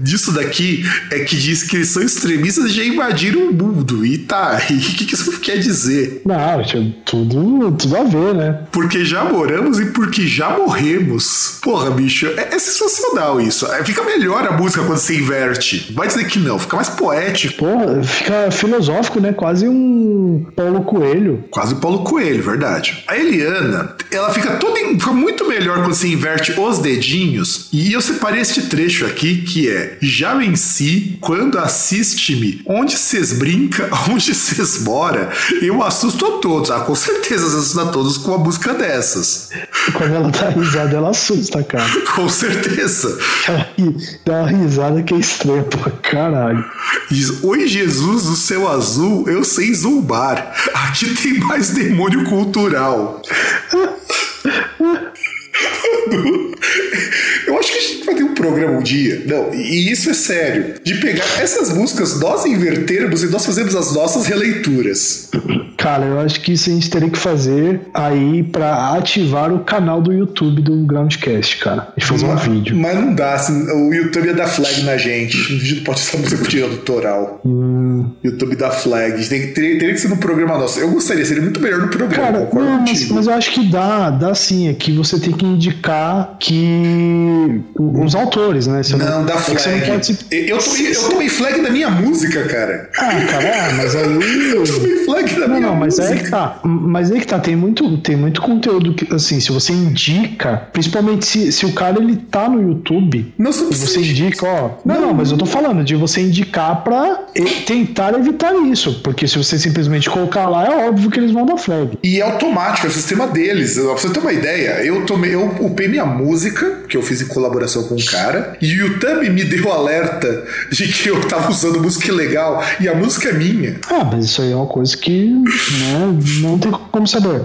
disso daqui é que diz que eles são extremistas e já invadiram o mundo. E tá, e o que, que isso quer dizer? Não, tudo, tudo a ver, né? Porque já moramos e porque já morremos. Porra, bicho, é, é sensacional isso. É, fica melhor a música quando você inverte. Vai dizer que não, fica mais poético. Porra, fica filosófico, né? Quase um Paulo Coelho. Quase Paulo Coelho, verdade. A Eliana, ela fica toda em fica muito melhor quando você inverte os dedinhos. E eu separei este trecho aqui que é: Já venci quando assiste-me, onde cês brinca, onde cês mora, eu assusto a todos. Ah, com certeza assusta a todos com uma música dessas. Quando ela dá risada, ela assusta, cara. com certeza. Dá uma risada que é estranha pra caralho. Diz: Oi, Jesus, do céu azul, eu sei zumbar. Aqui tem mais demônio cultural. Eu acho que a gente vai ter um programa um dia. Não, e isso é sério. De pegar essas músicas, nós invertermos e nós fazemos as nossas releituras. Cara, eu acho que isso a gente teria que fazer aí para ativar o canal do YouTube do Groundcast, cara. A gente fazer um vídeo. Mas não dá, assim, o YouTube ia dar flag na gente. O vídeo não pode ser música com direito autoral. Hum. YouTube dá flag. Tem, teria, teria que ser no programa nosso. Eu gostaria, seria muito melhor no programa. Cara, não, mas, mas, eu acho que dá, dá sim. É que você tem que indicar que os autores, né? Você não, não dá é flag. Não pode... eu, tomei, eu tomei flag da minha música, cara. Ah, cara, é, mas aí. eu tomei flag da não, minha não, mas música. Aí que tá. Mas aí que tá, tem muito, tem muito conteúdo que, assim, se você indica, principalmente se, se o cara ele tá no YouTube, não, você, você indica, ó. Não, não, não, mas eu tô falando de você indicar pra tentar evitar isso. Porque se você simplesmente colocar lá, é óbvio que eles vão dar flag. E é automático, é o sistema deles. Pra você ter uma ideia, eu tomei, eu upei minha música, que eu fiz em colaboração com um cara, e o YouTube me deu alerta de que eu tava usando música ilegal e a música é minha. Ah, mas isso aí é uma coisa que né, não tem como saber.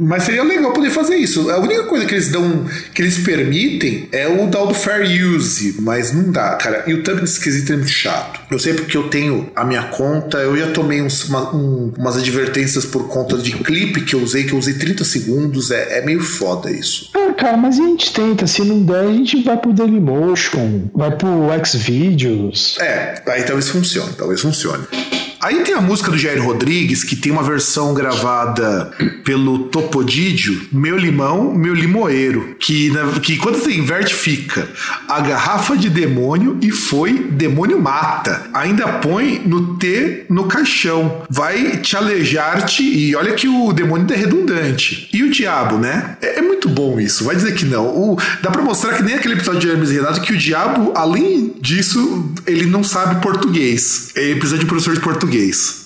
Mas seria legal poder fazer isso. A única coisa que eles dão, que eles permitem é o tal do fair use, mas não dá, cara. YouTube nesse quesito é muito chato. Eu sei porque eu tenho a minha conta, eu já tomei uns, uma, um, umas advertências por conta de clipe que eu usei, que eu usei 30 segundos, é, é meio foda isso. Ah, cara, mas a gente tenta, se não der, a gente vai pro Dailymotion, vai pro Xvideos. É, aí talvez funcione, talvez funcione. Aí tem a música do Jair Rodrigues, que tem uma versão gravada pelo Topodídio, Meu Limão, Meu Limoeiro, que, que quando você inverte fica a garrafa de demônio e foi, demônio mata. Ainda põe no T no caixão. Vai te alejar-te e olha que o demônio é redundante. E o diabo, né? É, é muito bom isso. Vai dizer que não. O, dá pra mostrar que nem aquele episódio de Hermes e Renato que o diabo, além disso, ele não sabe português. Ele precisa de um professor de português.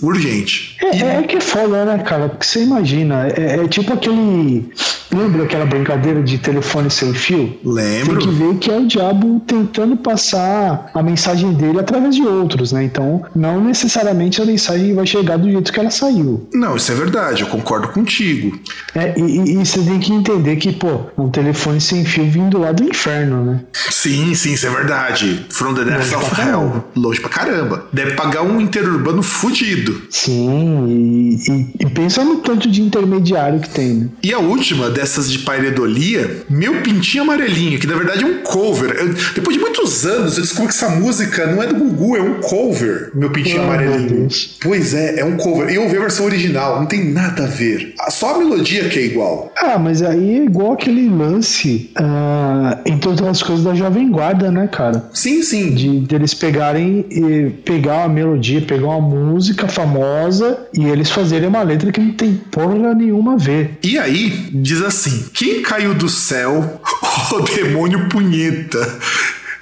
Urgente. É, é que é foda, né, cara? Porque você imagina, é, é tipo aquele. Lembra aquela brincadeira de telefone sem fio? Lembro. Tem que ver que é o diabo tentando passar a mensagem dele através de outros, né? Então, não necessariamente a mensagem vai chegar do jeito que ela saiu. Não, isso é verdade, eu concordo contigo. É, e, e você tem que entender que, pô, um telefone sem fio vindo lá do inferno, né? Sim, sim, isso é verdade. From the Depths of Hell. Longe pra caramba. Deve pagar um interurbano fudido. Sim, e, e, e pensa no tanto de intermediário que tem, né? E a última dessas de pairedolia, Meu Pintinho Amarelinho, que na verdade é um cover. Eu, depois de muitos anos, eu descobri que essa música não é do Gugu, é um cover, Meu Pintinho Oh, Amarelinho. Pois é, é um cover. Eu ouvi a versão original, não tem nada a ver. Só a melodia que é igual. Ah, mas aí é igual aquele lance, ah, entre outras coisas, da Jovem Guarda, né, cara? Sim, sim. De deles pegarem e pegar uma melodia, pegar uma música famosa e eles fazerem uma letra que não tem porra nenhuma a ver. E aí, diz assim: quem caiu do céu? O demônio punheta.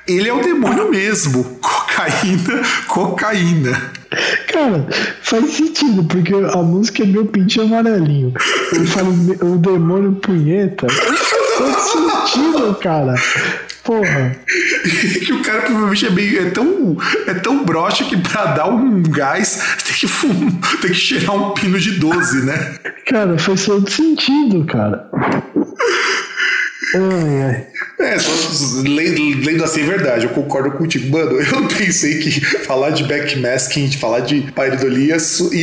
Ele é o demônio mesmo. Cocaína, cocaína. Cara, faz sentido, porque a música é meu pintinho amarelinho. Ele fala o demônio punheta. Faz sentido, cara. Porra. que o cara provavelmente é meio. É tão, é tão broxa que pra dar um gás tem que, fum, tem que cheirar um pino de 12, né? Cara, faz todo sentido, cara. Ai, ai. É, só lendo, assim é verdade, eu concordo contigo. Mano, eu pensei que falar de backmasking, de falar de pareidolia ia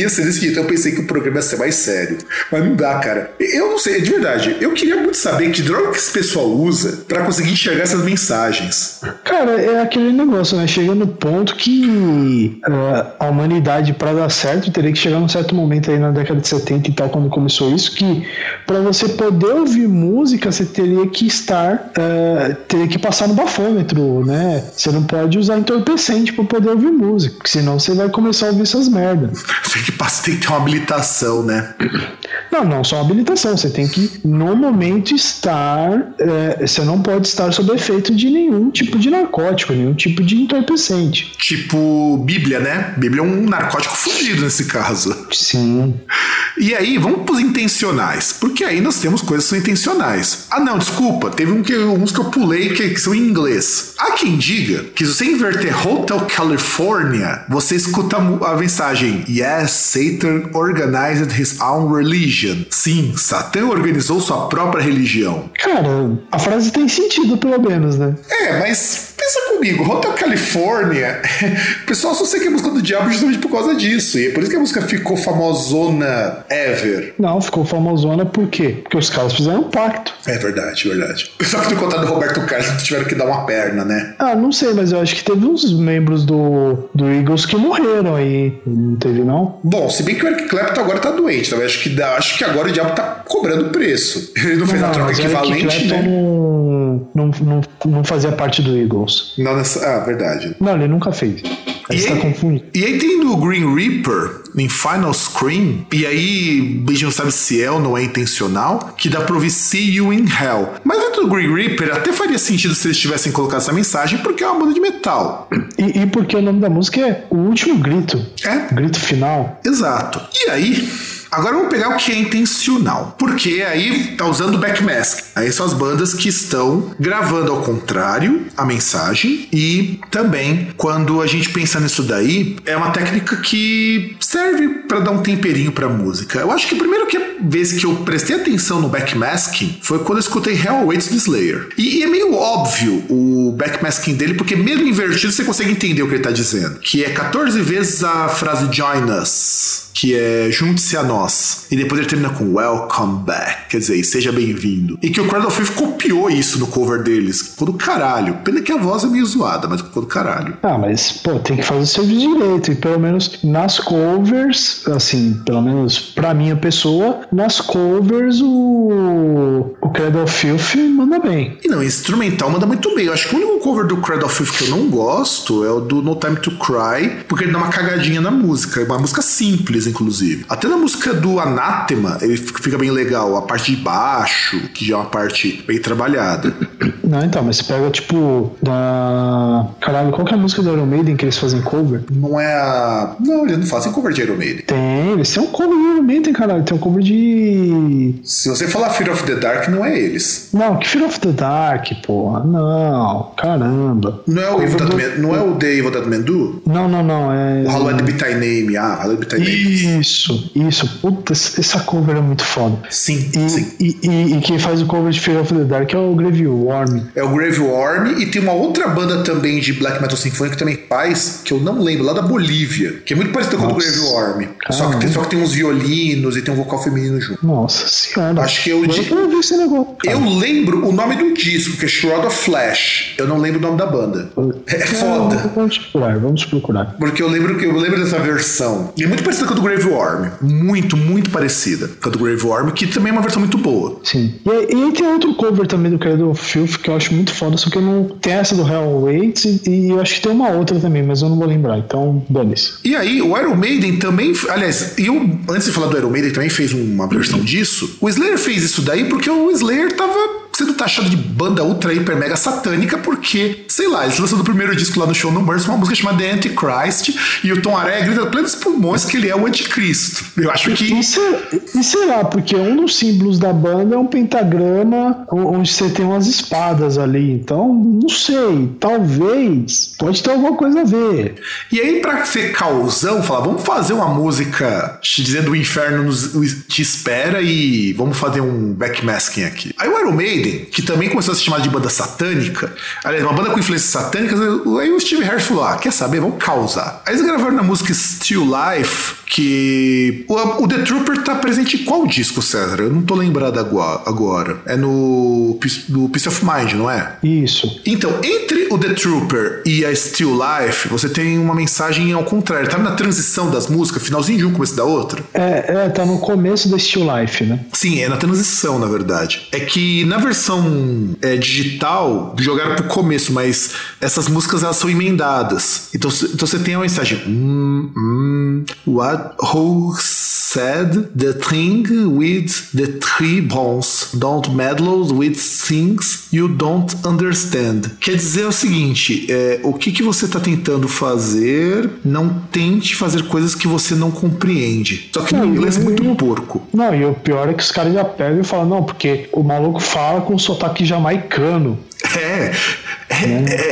ser desse jeito. Eu pensei que o programa ia ser mais sério. Mas não dá, cara. Eu não sei, de verdade. Eu queria muito saber que droga que esse pessoal usa pra conseguir enxergar essas mensagens. Cara, é aquele negócio, né? Chega no ponto que uh, a humanidade, para dar certo, teria que chegar num certo momento aí na década de 70 e tal, quando começou isso, que para você poder ouvir música, você teria que estar. Uh, teria que passar no bafômetro, né? Você não pode usar entorpecente para poder ouvir música, senão você vai começar a ouvir essas merdas. Tem que, tem que ter uma habilitação, né? Não, não só habilitação. Você tem que, no momento, estar. É, você não pode estar sob efeito de nenhum tipo de narcótico, nenhum tipo de entorpecente. Tipo Bíblia, né? Bíblia é um narcótico fudido nesse caso. Sim. E aí, vamos pros intencionais. Porque aí nós temos coisas que são intencionais. Ah, não, desculpa. Teve um que, uns que eu pulei que, que são em inglês. Há quem diga que se você inverter Hotel California, você escuta a mensagem Yes, Satan organized his own religion. Sim, Satã organizou sua própria religião. Cara, a frase tem sentido, pelo menos, né? É, mas pensa comigo, Hotel California, o pessoal só sei que é música do diabo justamente por causa disso. E é por isso que a música ficou famosona ever. Não, ficou famosona por quê? Porque os caras fizeram um pacto. É verdade, verdade. Só que no contado do Roberto Carlos tiveram que dar uma perna, né? Ah, não sei, mas eu acho que teve uns membros do, do Eagles que morreram aí. Não teve, não? Bom, se bem que o Eric Clapton agora tá doente, tá? acho que, dá, acho que agora o diabo tá cobrando preço. Ele não fez não, a troca equivalente, né? Não, não, não, não fazia parte do Eagles. Não nessa. Ah, verdade. Não, ele nunca fez. Aí E tá aí, confundindo. e aí tem do Green Reaper em Final Scream, e aí a gente não sabe se é ou não é intencional, que dá pra ouvir See You in Hell. Mas dentro do Green Reaper até faria sentido se eles tivessem colocado essa mensagem, porque é uma banda de metal. E, e porque o nome da música é O Último Grito. É, Grito final. Exato. E aí, agora vamos pegar o que é intencional. Porque aí tá usando backmask. Aí são as bandas que estão gravando ao contrário a mensagem. E também, quando a gente pensa nisso daí, é uma técnica que serve para dar um temperinho pra música. Eu acho que a primeira que- vez que eu prestei atenção no backmasking foi quando eu escutei Hell Awaits do Slayer. E, e é meio óbvio o backmasking dele, porque mesmo invertido você consegue entender o que ele tá dizendo. Que é 14 vezes a frase Join Us que é junte-se a nós. E depois ele termina com Welcome Back, quer dizer, seja bem-vindo. E que o Cradle of Filth copiou isso no cover deles. Ficou do caralho. Pena que a voz é meio zoada, mas ficou do caralho. Ah, mas, pô, tem que fazer o serviço direito. E pelo menos nas covers, assim, pelo menos pra minha pessoa, nas covers o, o Cradle of Filth manda bem. E não, instrumental manda muito bem. Eu acho que o único cover do Cradle of Filth que eu não gosto é o do No Time to Cry, porque ele dá uma cagadinha na música. É uma música simples, inclusive. Até na música do Anátema, ele fica bem legal. A parte de baixo, que já é uma parte bem trabalhada. Não, então, mas você pega, tipo, da. Caralho, qual que é a música do Iron Maiden que eles fazem cover? Não é a. Não, eles não fazem cover de Iron Maiden. Tem, eles têm um cover de Maiden, caralho. Tem um cover de. Se você falar Fear of the Dark, não é eles. Não, que Fear of the Dark, porra. Não, caramba. Não é o, Evil do- Man- não é o The Evil Man Do? Não, não, não. É. O Hallowed Be Thy Name. Ah, Hallowed Be Thy Name. Isso, isso. Puta, essa cover é muito foda. Sim, E, sim. e, e, e quem faz o cover de Fear of the Dark é o Grave Worm. É o Grave Worm e tem uma outra banda também de black metal sinfônico que também faz, que eu não lembro, lá da Bolívia, que é muito parecida com o. Grave Worm. Só que, só que tem uns violinos e tem um vocal feminino junto. Nossa senhora. Acho que eu di- eu esse negócio. cara. Eu lembro o nome do disco, que é Shroud of Flash. Eu não lembro o nome da banda. É foda. Vamos procurar, vamos procurar. Porque eu lembro que eu lembro dessa versão. E é muito parecida com a do Grave Worm. Muito, muito parecida com a do Grave Worm, que também é uma versão muito boa. Sim. E, aí- e aí tem outro cover também do Cradle of Filth que eu acho muito foda, só que eu não. Tem essa do Hell Waits e, e eu acho que tem uma outra também, mas eu não vou lembrar. Então, dane-se. E aí, o Iron Maiden também. Aliás, eu, antes de falar do Iron Maiden, também fez uma versão disso. O Slayer fez isso daí porque o Slayer tava sendo taxado de banda ultra, hiper, mega satânica, porque, sei lá, eles lançam do primeiro disco lá no Show No Mercy uma música chamada The Antichrist, e o Tom Araya grita plenos pulmões que ele é o anticristo. Eu acho que. E, ser- e será? Porque um dos símbolos da banda é um pentagrama onde você tem umas espadas ali. Então, não sei. Talvez. Pode ter alguma coisa a ver. E aí, pra ser causão, falar, vamos fazer uma música dizendo o inferno nos- te espera e vamos fazer um backmasking aqui. Aí o Iron Maiden, que também começou a se chamar de banda satânica, aliás, uma banda com influências satânicas, aí o Steve Harris falou: ah, quer saber? Vamos causar. Aí eles gravaram na música Still Life, que o, o The Trooper tá presente em qual disco, César? Eu não tô lembrado agora. É no, Peace- no Peace of Mind, não é? Isso. Então, entre o The Trooper e a Still Life, você tem uma mensagem ao contrário. Tá na transição das músicas, finalzinho de um, começo da outra. É, é, tá no começo da Still Life, né? Sim, é na transição, na verdade. É que na versão é, digital, jogaram pro começo, mas essas músicas elas são emendadas. Então, então você tem a mensagem. Hum, hum, what who said the thing with the three bones don't meddle with things you don't understand. Quer dizer o seguinte, é, o que, que você tá tentando fazer, não tente fazer coisas que você não compreende. Só que no inglês é muito porco. Não, e o pior é que os caras já pegam e falam, não, porque o maluco fala com sotaque jamaicano. É, é,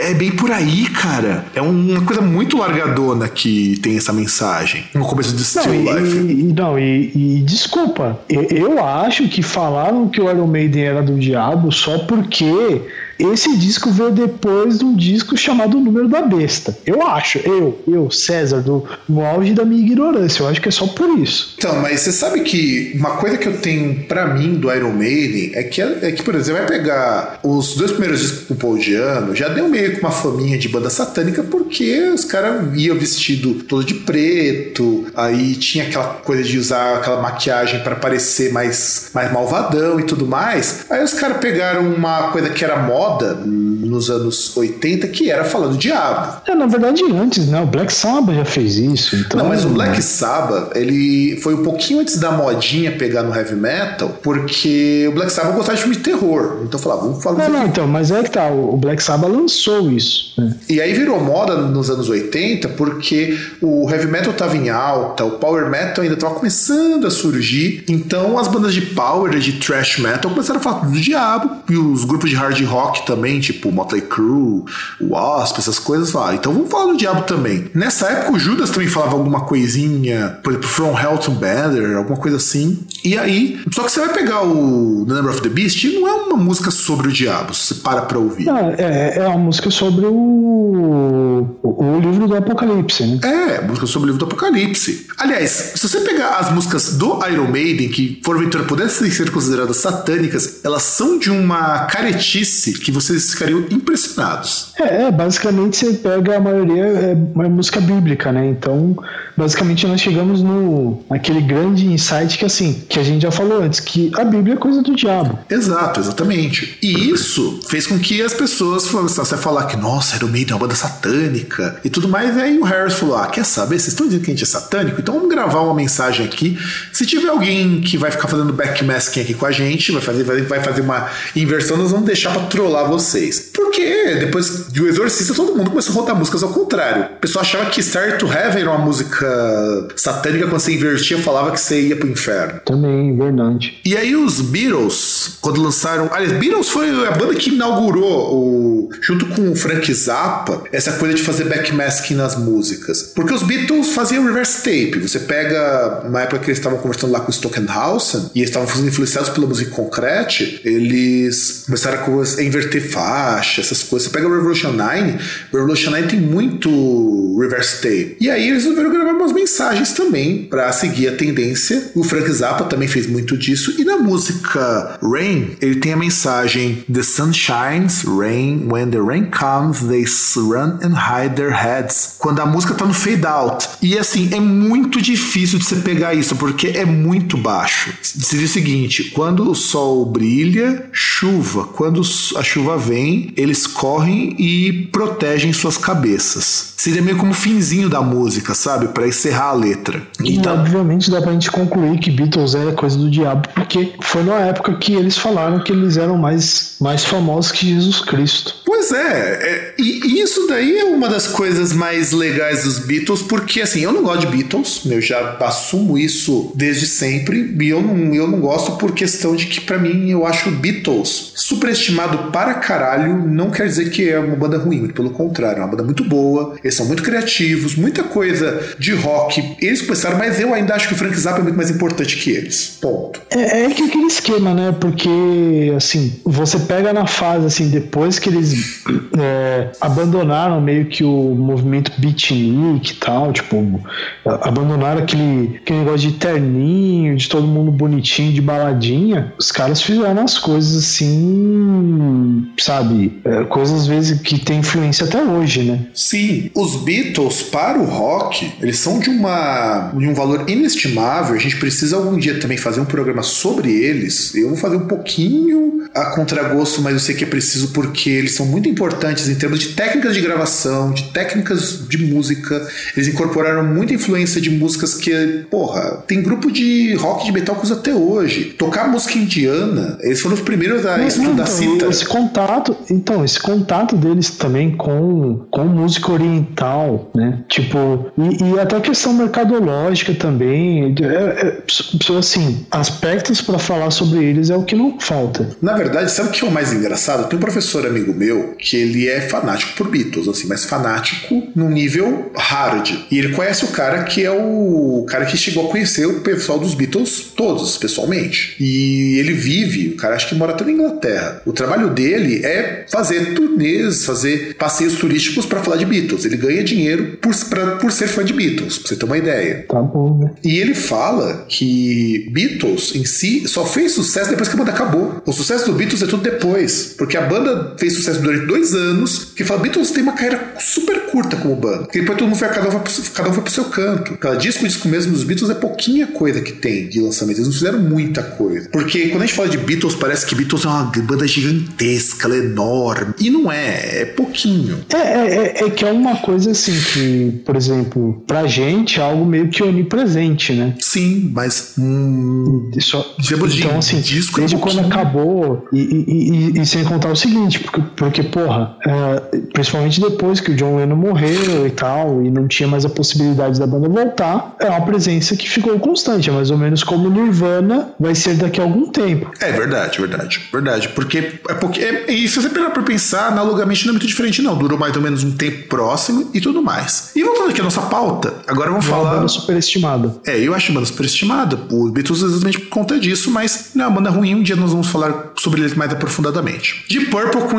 é- é bem por aí, cara. É uma coisa muito largadona que tem essa mensagem no começo de Não, Still e, Life. e- não, e, e desculpa, eu, eu acho que falaram que o Iron Maiden era do diabo só porque esse disco veio depois de um disco chamado O Número da Besta. Eu acho, eu, eu, César, do, no auge da minha ignorância, eu acho que é só por isso. Então, mas você sabe que uma coisa que eu tenho pra mim do Iron Maiden é que, é que, por exemplo, vai pegar os dois primeiros discos com o Paul Diano, já deu meio que uma faminha de banda satânica porque os caras iam vestido todo de preto, aí tinha aquela coisa de usar aquela maquiagem pra parecer mais, mais malvadão e tudo mais. Aí os caras pegaram uma coisa que era moda hum, nos anos 80, que era falando diabo. É, na verdade, antes, né? O Black Sabbath já fez isso. Então, Não, mas o Black Sabbath, ele foi um pouquinho antes da modinha pegar no heavy metal, porque o Black Sabbath gostava de filme de terror. Então falava, vamos falar Não, não, aqui. então, mas é que tá, o o Black Sabbath lançou isso. né? E aí virou moda nos anos 80, porque o heavy metal tava em alta, o power metal ainda tava começando a surgir. Então as bandas de power, de thrash metal, começaram a falar do diabo, e os grupos de hard rock rock também, tipo Motley Crue, Wasp, essas coisas lá. Então vamos falar do diabo também. Nessa época o Judas também falava alguma coisinha, por exemplo, From Hell to Better, alguma coisa assim. E aí, só que você vai pegar o The Number of the Beast, não é uma música sobre o diabo, você para pra ouvir. É, é uma música sobre o, o, o livro do Apocalipse, né? É, música sobre o livro do Apocalipse. Aliás, se você pegar as músicas do Iron Maiden, que porventura pudessem ser consideradas satânicas, elas são de uma caretice que vocês ficariam impressionados. É, é basicamente você pega a maioria é uma música bíblica, né? Então, basicamente nós chegamos no aquele grande insight que assim, que a gente já falou antes, que a Bíblia é coisa do diabo. Exato, exatamente. E isso fez com que as pessoas começassem a falar que, nossa, Iron Maiden é uma banda satânica e tudo mais. E aí o Harris falou: Ah, quer saber? Vocês estão dizendo que a gente é satânico? Então vamos gravar uma mensagem aqui. Se tiver alguém que vai ficar fazendo backmasking aqui com a gente, vai fazer, vai fazer uma inversão, nós vamos deixar pra trollar vocês. Porque depois de O Exorcista, todo mundo começou a rodar músicas ao contrário. O pessoal achava que Star to Heaven era uma música satânica, quando você invertia, falava que você ia pro inferno. Também, verdade. E aí os Beatles, quando lançaram. Aliás, Beatles foi a banda que inaugurou, o, junto com o Frank Zappa, essa coisa de fazer backmasking nas músicas. Porque os Beatles faziam reverse tape. Você pega, na época que eles estavam conversando lá com o Stockenhausen, e eles estavam sendo influenciados pela música concrete, eles começaram a inverter faixa, essas coisas. Você pega o Revolution 9, o Revolution 9 tem muito reverse tape. E aí eles resolveram gravar umas mensagens também para seguir a tendência. O Frank Zappa também fez muito disso. E na música Rain, ele tem a mensagem: The sun shines, rain, when the rain comes, they run and hide their heads. Quando a música tá no fade out. E assim, é muito difícil de você pegar isso, porque é muito baixo. Se diz o seguinte: quando o sol brilha, chuva. Quando a chuva vem, eles correm e protegem suas cabeças. Seria meio como o finzinho da música, sabe? Para encerrar a letra. E Então, obviamente dá pra gente concluir que Beatles era coisa do diabo, porque foi na época que eles falaram que eles eram mais, mais famosos que Jesus Cristo. Pois é, é, e isso daí é uma das coisas mais legais dos Beatles, porque assim, eu não gosto de Beatles, eu já assumo isso desde sempre, e eu não, eu não gosto por questão de que, pra mim, eu acho Beatles superestimado para caralho, não quer dizer que é uma banda ruim, muito pelo contrário, é uma banda muito boa, eles são muito criativos, muita coisa de rock eles começaram, mas eu ainda acho que o Frank Zappa é muito mais importante que eles. Ponto. É, é que aquele esquema, né? Porque, assim, você pega na fase, assim, depois que eles é, abandonaram meio que o movimento beatnik e tal, tipo, abandonaram aquele, aquele negócio de terninho, de todo mundo bonitinho, de baladinha, os caras fizeram as coisas assim, sabe? É, coisas às vezes que tem influência até hoje, né? Sim, os Beatles para o rock, eles são de uma de um valor inestimável. A gente precisa algum dia também fazer um programa sobre eles. Eu vou fazer um pouquinho a contragosto, mas eu sei que é preciso porque eles são muito importantes em termos de técnicas de gravação, de técnicas de música. Eles incorporaram muita influência de músicas que, porra, tem grupo de rock de metal que usa até hoje. Tocar música indiana, eles foram os primeiros a estudar então. Esse contato, então, esse contato deles também com, com música oriental, né? Tipo, e, e até a questão mercadológica também. É, é, assim, aspectos para falar sobre eles é o que não falta. Na verdade, sabe o que é o mais engraçado? Tem um professor amigo meu que ele é fanático por Beatles, assim, mas fanático num nível hard. E ele conhece o cara que é o cara que chegou a conhecer o pessoal dos Beatles todos, pessoalmente. E ele vive, o cara acho que mora até na Inglaterra. O trabalho dele é fazer turnês, fazer passeios turísticos para falar de Beatles. Ele ganha dinheiro por, pra- por ser fã de Beatles, pra você ter uma ideia. Tá bom, né? E ele fala que Beatles em si só fez sucesso depois que a banda acabou. O sucesso do Beatles é tudo depois. Porque a banda fez sucesso durante dois anos. Que fala, Beatles tem uma carreira super curta como banda. Porque depois todo mundo foi, cada um foi pro, cada um foi pro seu canto. Cada disco, disco mesmo dos Beatles é pouquinha coisa que tem de lançamento. Eles não fizeram muita coisa. Porque quando a gente fala de Beatles, parece que Beatles é uma banda gigantesca, ela é enorme. E não é, é pouquinho. É, é, é- é que é uma coisa assim que, por exemplo, pra gente é algo meio que onipresente, né? Sim, mas. Hum, Só, termos de então, assim, disco, é desde um quando acabou, e, e, e- e sem contar o seguinte, porque, porque, porra, é, principalmente depois que o John Lennon morreu e tal, e não tinha mais a possibilidade da banda voltar, é uma presença que ficou constante, é mais ou menos como Nirvana vai ser daqui a algum tempo. É verdade, verdade, verdade. Porque é porque. É, e se você pegar pra pensar, analogamente não é muito diferente, não. Durou mais ou menos um tempo próximo e tudo mais. E voltando aqui à nossa pauta, agora vamos É uma falar. banda superestimada. É, eu acho a banda superestimada. Os Beatles exatamente por conta disso, mas não é uma banda ruim. Um dia nós vamos falar sobre eles mais aprofundadamente. De Purple com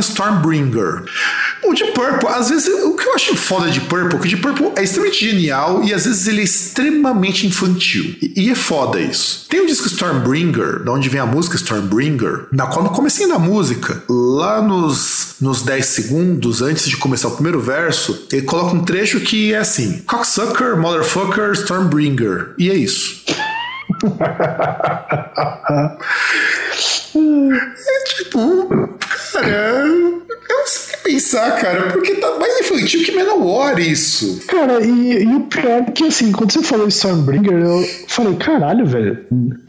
Stormbringer. O de Purple, às vezes, o que eu acho foda de Purple, que o de Purple é extremamente genial e às vezes ele é extremamente infantil. E, e é foda isso. Tem o disco Stormbringer, da onde vem a música Stormbringer, na qual no comecinho da música, lá nos, nos 10 segundos antes de começar o primeiro verso, ele coloca um trecho que é assim: Cocksucker, Motherfucker, Stormbringer. E é isso. É tipo, cara, eu pensar, cara, porque tá mais infantil que Menor isso. Cara, e, e o pior é que, assim, quando você falou Stormbringer, eu falei, caralho, velho,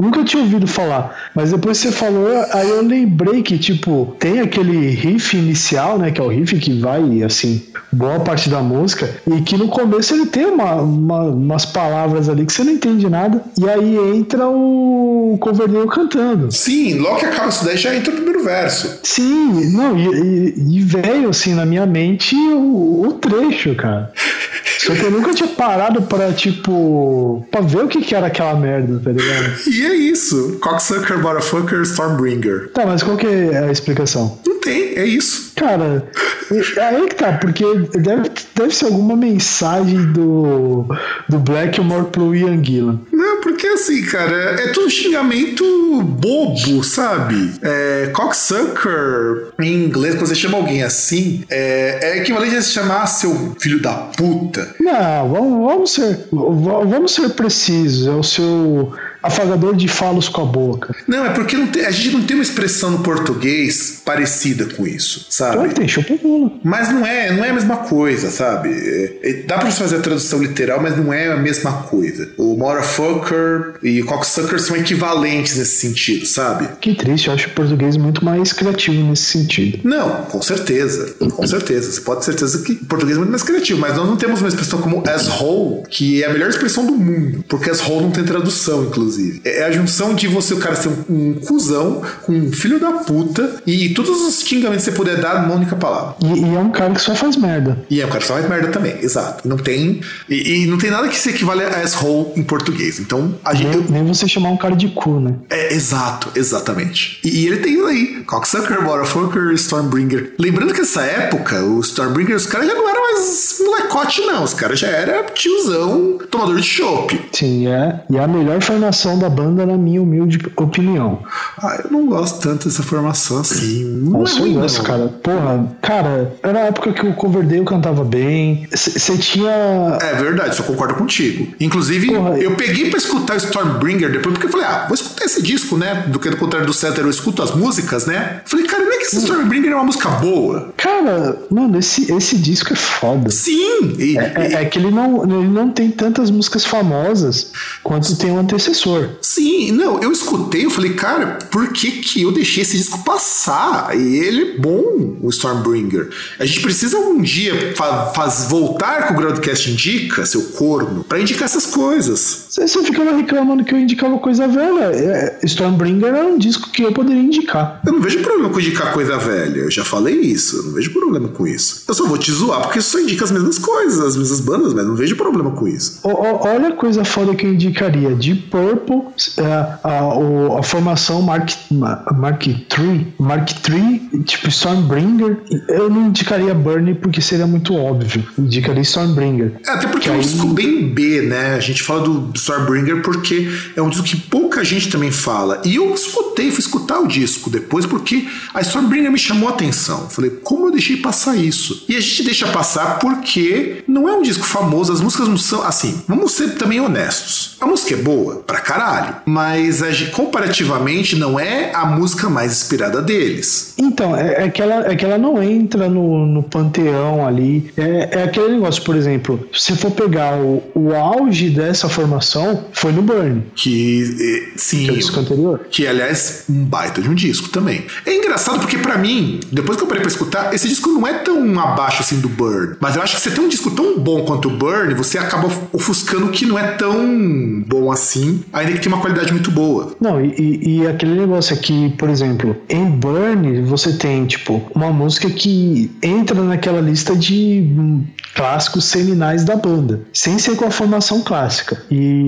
nunca tinha ouvido falar. Mas depois você falou, aí eu lembrei que, tipo, tem aquele riff inicial, né, que é o riff que vai, assim, boa parte da música, e que no começo ele tem uma, uma- umas palavras ali que você não entende nada, e aí entra o Coverdale cantando. Sim, logo que acaba isso daí já entra o primeiro verso. Sim, não, e, e- e veio assim na minha mente o, o trecho, cara. Só que eu nunca tinha parado pra, tipo, pra ver o que, que era aquela merda, tá ligado? E é isso. Cocksucker, Motherfucker, Stormbringer. Tá, mas qual que é a explicação? Não tem, é isso. Cara, aí que tá, porque deve, deve ser alguma mensagem do, do Blackmore pro Ian Gillan. Não, porque assim, cara, é tudo xingamento bobo, sabe? É, cocksucker, em inglês, quando você chama alguém assim, é, é equivalente a se chamar seu filho da puta. Não, vamos, vamos ser, vamos ser precisos. É o seu afagador de falos com a boca. Não, é porque não tem- a gente não tem uma expressão no português parecida com isso, sabe? que tem, chupa bula. Mas não é, não é a mesma coisa, sabe? É- é- dá pra você fazer a tradução literal, mas não é a mesma coisa. O motherfucker e o cocksucker são equivalentes nesse sentido, sabe? Que triste, eu acho o português muito mais criativo nesse sentido. Não, com certeza. Com certeza. Você pode ter certeza que o português é muito mais criativo, mas nós não temos uma expressão como asshole, que é a melhor expressão do mundo. Porque asshole não tem tradução, inclusive. É a junção de você, o cara, ser um, um cuzão, com um filho da puta, e todos os xingamentos que você puder dar numa única palavra. E, e é um cara que só faz merda. E é, o cara só faz merda também, exato. Não tem. E, e não tem nada que se equivale a asshole em português. Então, a gente. Nem, nem você chamar um cara de cu, né? É, exato, exatamente. E, e ele tem isso aí, Cocksucker, Motherfucker, Stormbringer. Lembrando que nessa época, o Stormbringer, os caras já não eram mais molecote, não. Os caras já eram tiozão, tomador de chopp. Sim, é. E é a melhor formação da banda, na minha humilde opinião. Ah, eu não gosto tanto dessa formação assim. Não Nossa, é ruim, eu gosto, cara. Porra, cara, era a época que o Coverdale cantava bem. Você tinha. É verdade, só concordo contigo. Inclusive, Porra, eu peguei pra escutar o Stormbringer depois, porque eu falei, ah, vou escutar esse disco, né? Do que do contrário do César, eu escuto as músicas, né? Falei, cara, não é que esse Stormbringer é uma música boa? Cara, mano, esse, esse disco é foda. Sim! E, É, é que ele não, ele não tem tantas músicas famosas quanto tem o antecessor. Sim, não, eu escutei, eu falei, cara, por que que eu deixei esse disco passar? E ele é bom, o Stormbringer. A gente precisa um dia fa faz, voltar com o Groundcast Indica, seu corno, pra indicar essas coisas. Você você ficava reclamando que eu indicava coisa velha. É, Stormbringer é um disco que eu poderia indicar. Eu não vejo problema com indicar coisa velha, eu já falei isso, eu não vejo problema com isso. Eu só vou te zoar porque só indica as mesmas coisas, as mesmas bandas, mas não vejo problema com isso. O- o- olha a coisa foda que eu indicaria. De Purple, é, a, o- a formação Mark, Ma- Mark III, Mark III, tipo Stormbringer. Eu não indicaria Burnie porque seria muito óbvio. Indicaria Stormbringer. É, até porque Que é um aí- disco bem B, né? A gente fala do Stormbringer porque é um disco que pouca gente também fala. E eu escutei, fui escutar o disco depois porque a Stormbringer me chamou a atenção. Falei, como eu deixei passar isso? E a gente deixa passar porque não é um disco famoso, as músicas não são. Assim, vamos ser também honestos. A música é boa, pra caralho. Mas comparativamente não é a música mais inspirada deles. Então, é, é, que ela, é que ela não entra no, no panteão ali. É, é aquele negócio, por exemplo, se for pegar o, o auge dessa formação produção foi no Burn. Que, sim. Que é o disco anterior. Que, aliás, um baita de um disco também. É engraçado porque, para mim, depois que eu parei pra escutar, esse disco não é tão abaixo assim do Burn. Mas eu acho que você tem um disco tão bom quanto o Burn, você acaba ofuscando que não é tão bom assim, ainda que tem uma qualidade muito boa. Não, e, e aquele negócio aqui, por exemplo, em Burn, você tem, tipo, uma música que entra naquela lista de clássicos seminais da banda, sem ser com a formação clássica. E,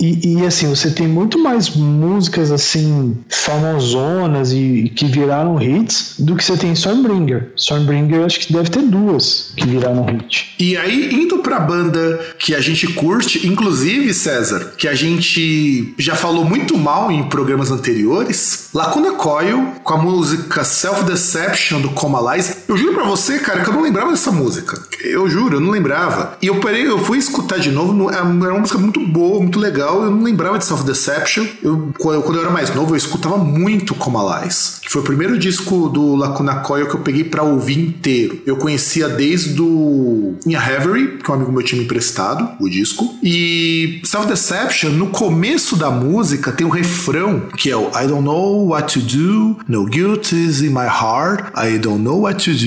e, e, assim, você tem muito mais músicas assim, famosonas e que viraram hits do que você tem em Stormbringer. Stormbringer acho que deve ter duas que viraram hit. E aí, indo pra banda que a gente curte, inclusive, César, que a gente já falou muito mal em programas anteriores, Lacuna Coil, com a música Self-Deception do Coma Lies. Eu juro pra você, cara, que eu não lembrava dessa música. Eu juro, eu não lembrava. E eu parei, eu fui escutar de novo, era uma música muito boa, muito legal. Eu não lembrava de Self-Deception. Eu, quando eu era mais novo, eu escutava muito Coma Lies, que foi o primeiro disco do Lacuna Coil que eu peguei pra ouvir inteiro. Eu conhecia desde o In Reverie, que um amigo meu tinha me emprestado, o disco. E Self-Deception, no começo da música, tem um refrão, que é o I don't know what to do, no guilt is in my heart, I don't know what to do,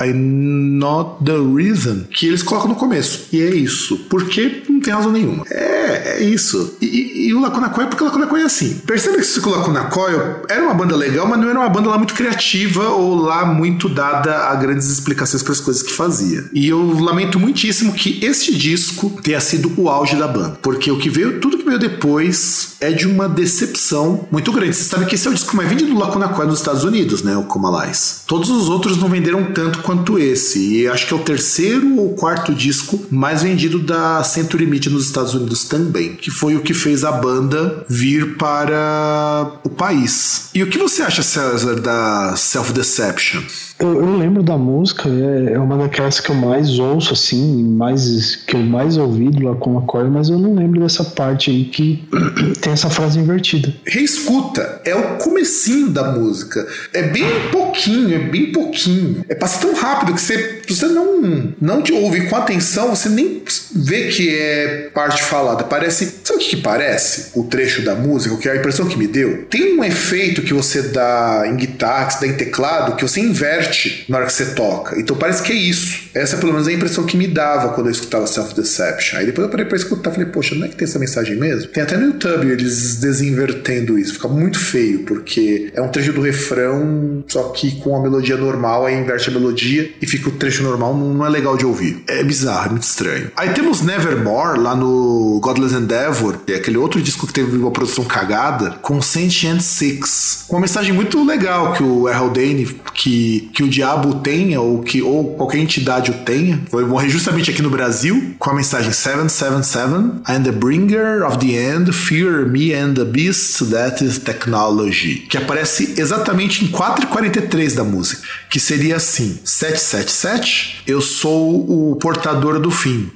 I'm not the reason. Que eles colocam no começo. E é isso. Porque não tem razão nenhuma. É, é isso. E, e, e o Lacuna Coil, porque o Lacuna Coil é assim. Percebe que o Lacuna Coil era uma banda legal, mas não era uma banda lá muito criativa ou lá muito dada a grandes explicações para as coisas que fazia. E eu lamento muitíssimo que este disco tenha sido o auge da banda. Porque o que veio, tudo que veio depois é de uma decepção muito grande. Você sabe que esse é o disco mais vendido do Lacuna Coil nos Estados Unidos, né? O Coma Lies. Todos os outros não venderam tanto quanto esse. E acho que é o terceiro ou quarto disco mais vendido da Century Media nos Estados Unidos também. Que foi o que fez a banda vir para o país. E o que você acha, César, da Self Deception? Eu, eu, lembro da música, é, é, uma daquelas que eu mais ouço, assim, mais, que eu mais ouvi do Lacuna Coil, mas eu não lembro dessa parte aí que tem essa frase invertida. Reescuta, é o comecinho da música. É bem pouquinho, é bem pouquinho. É passa tão rápido que você, você não, não te ouve com atenção, você nem vê que é parte falada. Parece. Sabe o que, que parece? O trecho da música, o que é a impressão que me deu? Tem um efeito que você dá em guitarra, que você dá em teclado, que você inverte na hora que você toca. Então parece que é isso. Essa pelo menos é a impressão que me dava quando eu escutava Self-Deception. Aí depois eu parei pra escutar e falei, poxa, não é que tem essa mensagem mesmo? Tem até no YouTube eles desinvertendo isso. Fica muito feio, porque é um trecho do refrão, só que com a melodia normal, aí inverte a melodia e fica o trecho normal, não é legal de ouvir. É bizarro, é muito estranho. Aí temos Nevermore, lá no Godless Endeavor, que é aquele outro disco que teve uma produção cagada, com Sentient Six. Com uma mensagem muito legal que o Errol Dane, que, que o diabo tenha, ou que ou qualquer entidade o tenha. Foi morrer justamente aqui no Brasil, com a mensagem 777, I'm the bringer of the end, fear me and the beast that is technology. Que aparece exatamente em 4,43 da música. Que seria assim: 777, eu sou o portador do fim.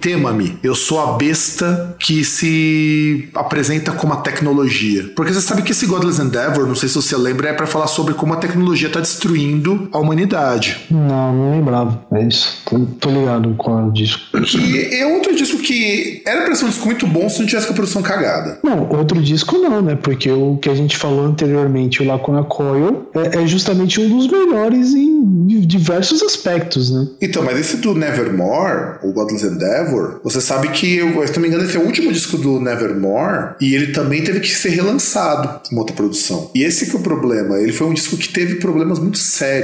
Tema-me, eu sou a besta que se apresenta como a tecnologia. Porque você sabe que esse Godless Endeavor, não sei se você lembra, é para falar sobre como a tecnologia está destruindo a humanidade. Não, não lembrava. É isso. Tô, tô ligado com o disco. Que é outro disco que era pra ser um disco muito bom se não tivesse com a produção cagada. Não, outro disco não, né? Porque o que a gente falou anteriormente, o Lacuna Coil, é, é justamente um dos melhores em diversos aspectos, né? Então, mas esse do Nevermore, o Godless Endeavor, você sabe que, eu, se não me engano, esse é o último disco do Nevermore e ele também teve que ser relançado com outra produção. E esse que é o problema. Ele foi um disco que teve problemas muito sérios.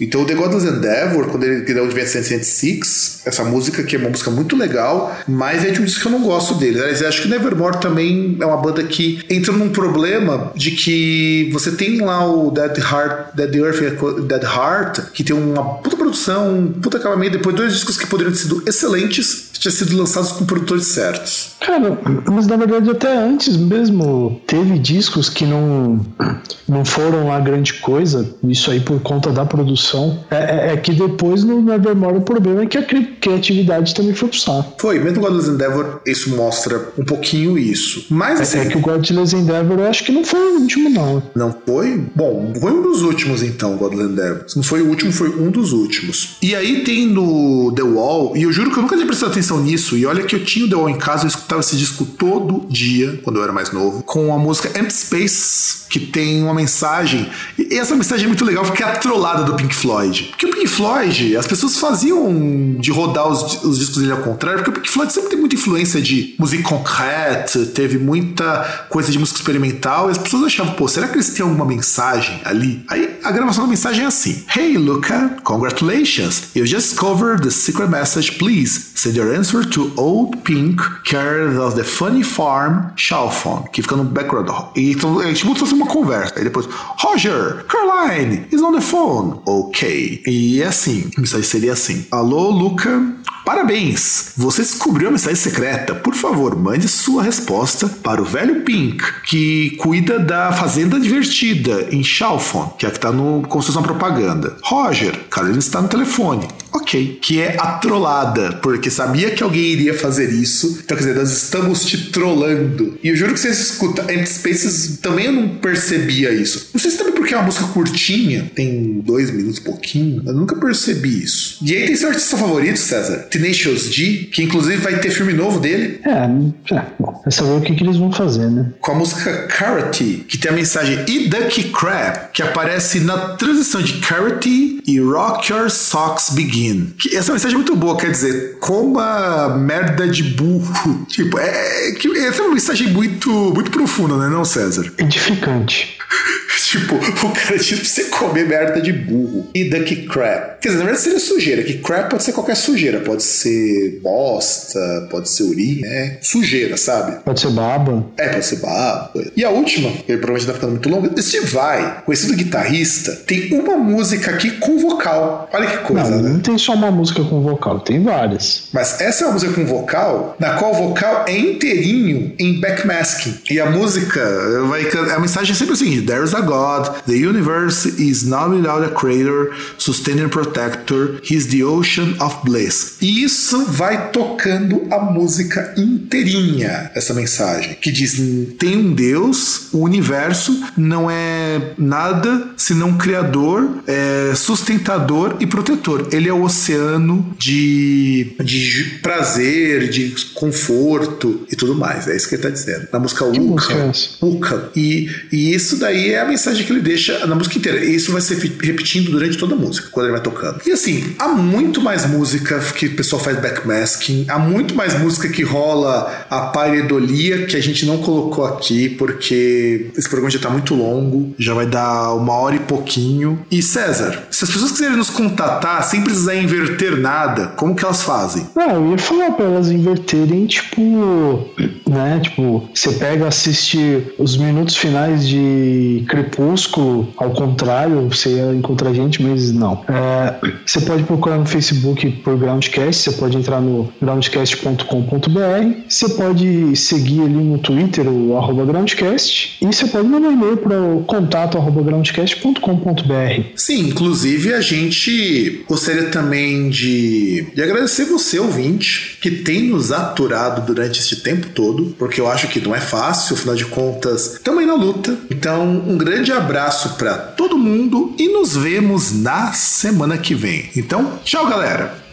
Então, o The Godless Endeavor, quando ele deu de 106, essa música que é uma música muito legal, mas é de um disco que eu não gosto dele. Aliás, eu acho que Nevermore também é uma banda que entra num problema de que você tem lá o Dead Heart, Dead Earth Dead Heart, que tem uma puta produção, um puta acabamento, depois dois discos que poderiam ter sido excelentes, tinham sido lançados com produtores certos. Cara, mas na verdade até antes mesmo teve discos que não, não foram lá grande coisa, isso aí por conta da produção, é, é, é que depois no Nevermore o problema é que a criatividade também foi pro saco. Foi, mesmo no Godless Endeavor, isso mostra um pouquinho isso. Mas assim, É, é que o Godless Endeavor eu acho que não foi o último, não. Não foi? Bom, foi um dos últimos então, Godland Endeavor. Se não foi o último, foi um dos últimos. E aí tem no The Wall, e eu juro que eu nunca tinha prestado atenção nisso, e olha que eu tinha o The Wall em casa, eu escutava esse disco todo dia, quando eu era mais novo, com a música Empty Space, que tem uma mensagem, e essa mensagem é muito legal porque é a trollada do Pink Floyd. Porque o Pink Floyd, as pessoas faziam de rodar os, os discos dele ao contrário, porque o Pink Floyd sempre tem muita influência de música concreta, teve muita coisa de música experimental, e as pessoas achavam, pô, será que eles têm alguma mensagem ali? Aí a gravação da mensagem é assim: Hey Luca, congratulations! You just covered the secret message. Please send your answer to Old Pink, care of the Funny Farm, Chalfon, que fica no background. E então é tipo se fosse uma conversa. Aí depois, Roger, Caroline is on the phone. Ok. E é assim, a mensagem seria assim: Alô, Luca, Parabéns! Você descobriu a mensagem secreta. Por favor, mande sua resposta para o velho Pink, que cuida da Fazenda Divertida em Chalfon, que é a que está no, uma propaganda. Roger, Carolina está no telefone. Ok. Que é a trollada, porque sabia que alguém iria fazer isso. Então, quer dizer, nós estamos te trollando. E eu juro que vocês escutam Empty Spaces, também eu não percebia isso. Não sei se também porque é uma música curtinha, tem dois minutos, pouquinho. Eu nunca percebi isso. E aí tem seu artista favorito, César? Tenacious D, que inclusive vai ter filme novo dele. É, é bom, é saber o que, que eles vão fazer, né? Com a música Carrot, que tem a mensagem E Ducky Crab, que aparece na transição de Carrot e Rock Your Socks Begin. Que essa mensagem é muito boa, quer dizer, coma merda de burro. Tipo, é, é, que- essa é uma mensagem muito, muito profunda, né, não, César? Edificante. tipo, o cara diz pra você comer merda de burro. E ducky crap. Quer dizer, na verdade seria sujeira, que crap pode ser qualquer sujeira. Pode ser bosta, pode ser urina, né? Sujeira, sabe? Pode ser baba. É, pode ser baba. E a última, que provavelmente tá ficando muito longa, Steve Vai, conhecido guitarrista, tem uma música aqui com vocal. Olha que coisa, Não, né? não tem só uma música com vocal, tem várias. Mas essa é uma música com vocal, na qual o vocal é inteirinho em backmasking. E a música vai. A mensagem é sempre o seguinte: There is a God, the universe is not without a creator, sustaining protector, he's the ocean of bliss. E isso vai tocando a música inteirinha, essa mensagem, que diz: tem um Deus, o universo não é nada senão criador, é sustentador e protetor. Ele é o oceano de, de prazer, de conforto e tudo mais. É isso que ele está dizendo. Na música é Uka. essa? Uka. E, e isso daí é a mensagem que ele deixa na música inteira. E isso vai ser repetindo durante toda a música, quando ele vai tocando. E assim, há muito mais música que o pessoal faz backmasking, há muito mais música que rola a pareidolia que a gente não colocou aqui, porque esse programa já tá muito longo, já vai dar uma hora e pouquinho. E César, se as pessoas quiserem nos contatar sem precisar inverter nada, como que elas fazem? Não, eu ia falar pra elas inverterem, tipo, né? Tipo, você pega, assiste os minutos finais de Crepúsculo, ao contrário, você ia encontrar gente, mas não. É, você pode procurar no Facebook por Groundcast, você pode entrar no groundcast.com.br, você pode seguir ali no Twitter, o arroba Groundcast, e você pode mandar um e-mail para o contato arroba groundcast.com.br. Sim, inclusive a gente gostaria também de, de agradecer você, ouvinte, que tem nos aturado durante este tempo todo, porque eu acho que não é fácil, afinal de contas, aí na luta. Então, um grande abraço para todo mundo e nos vemos na semana que vem. Então, tchau, galera!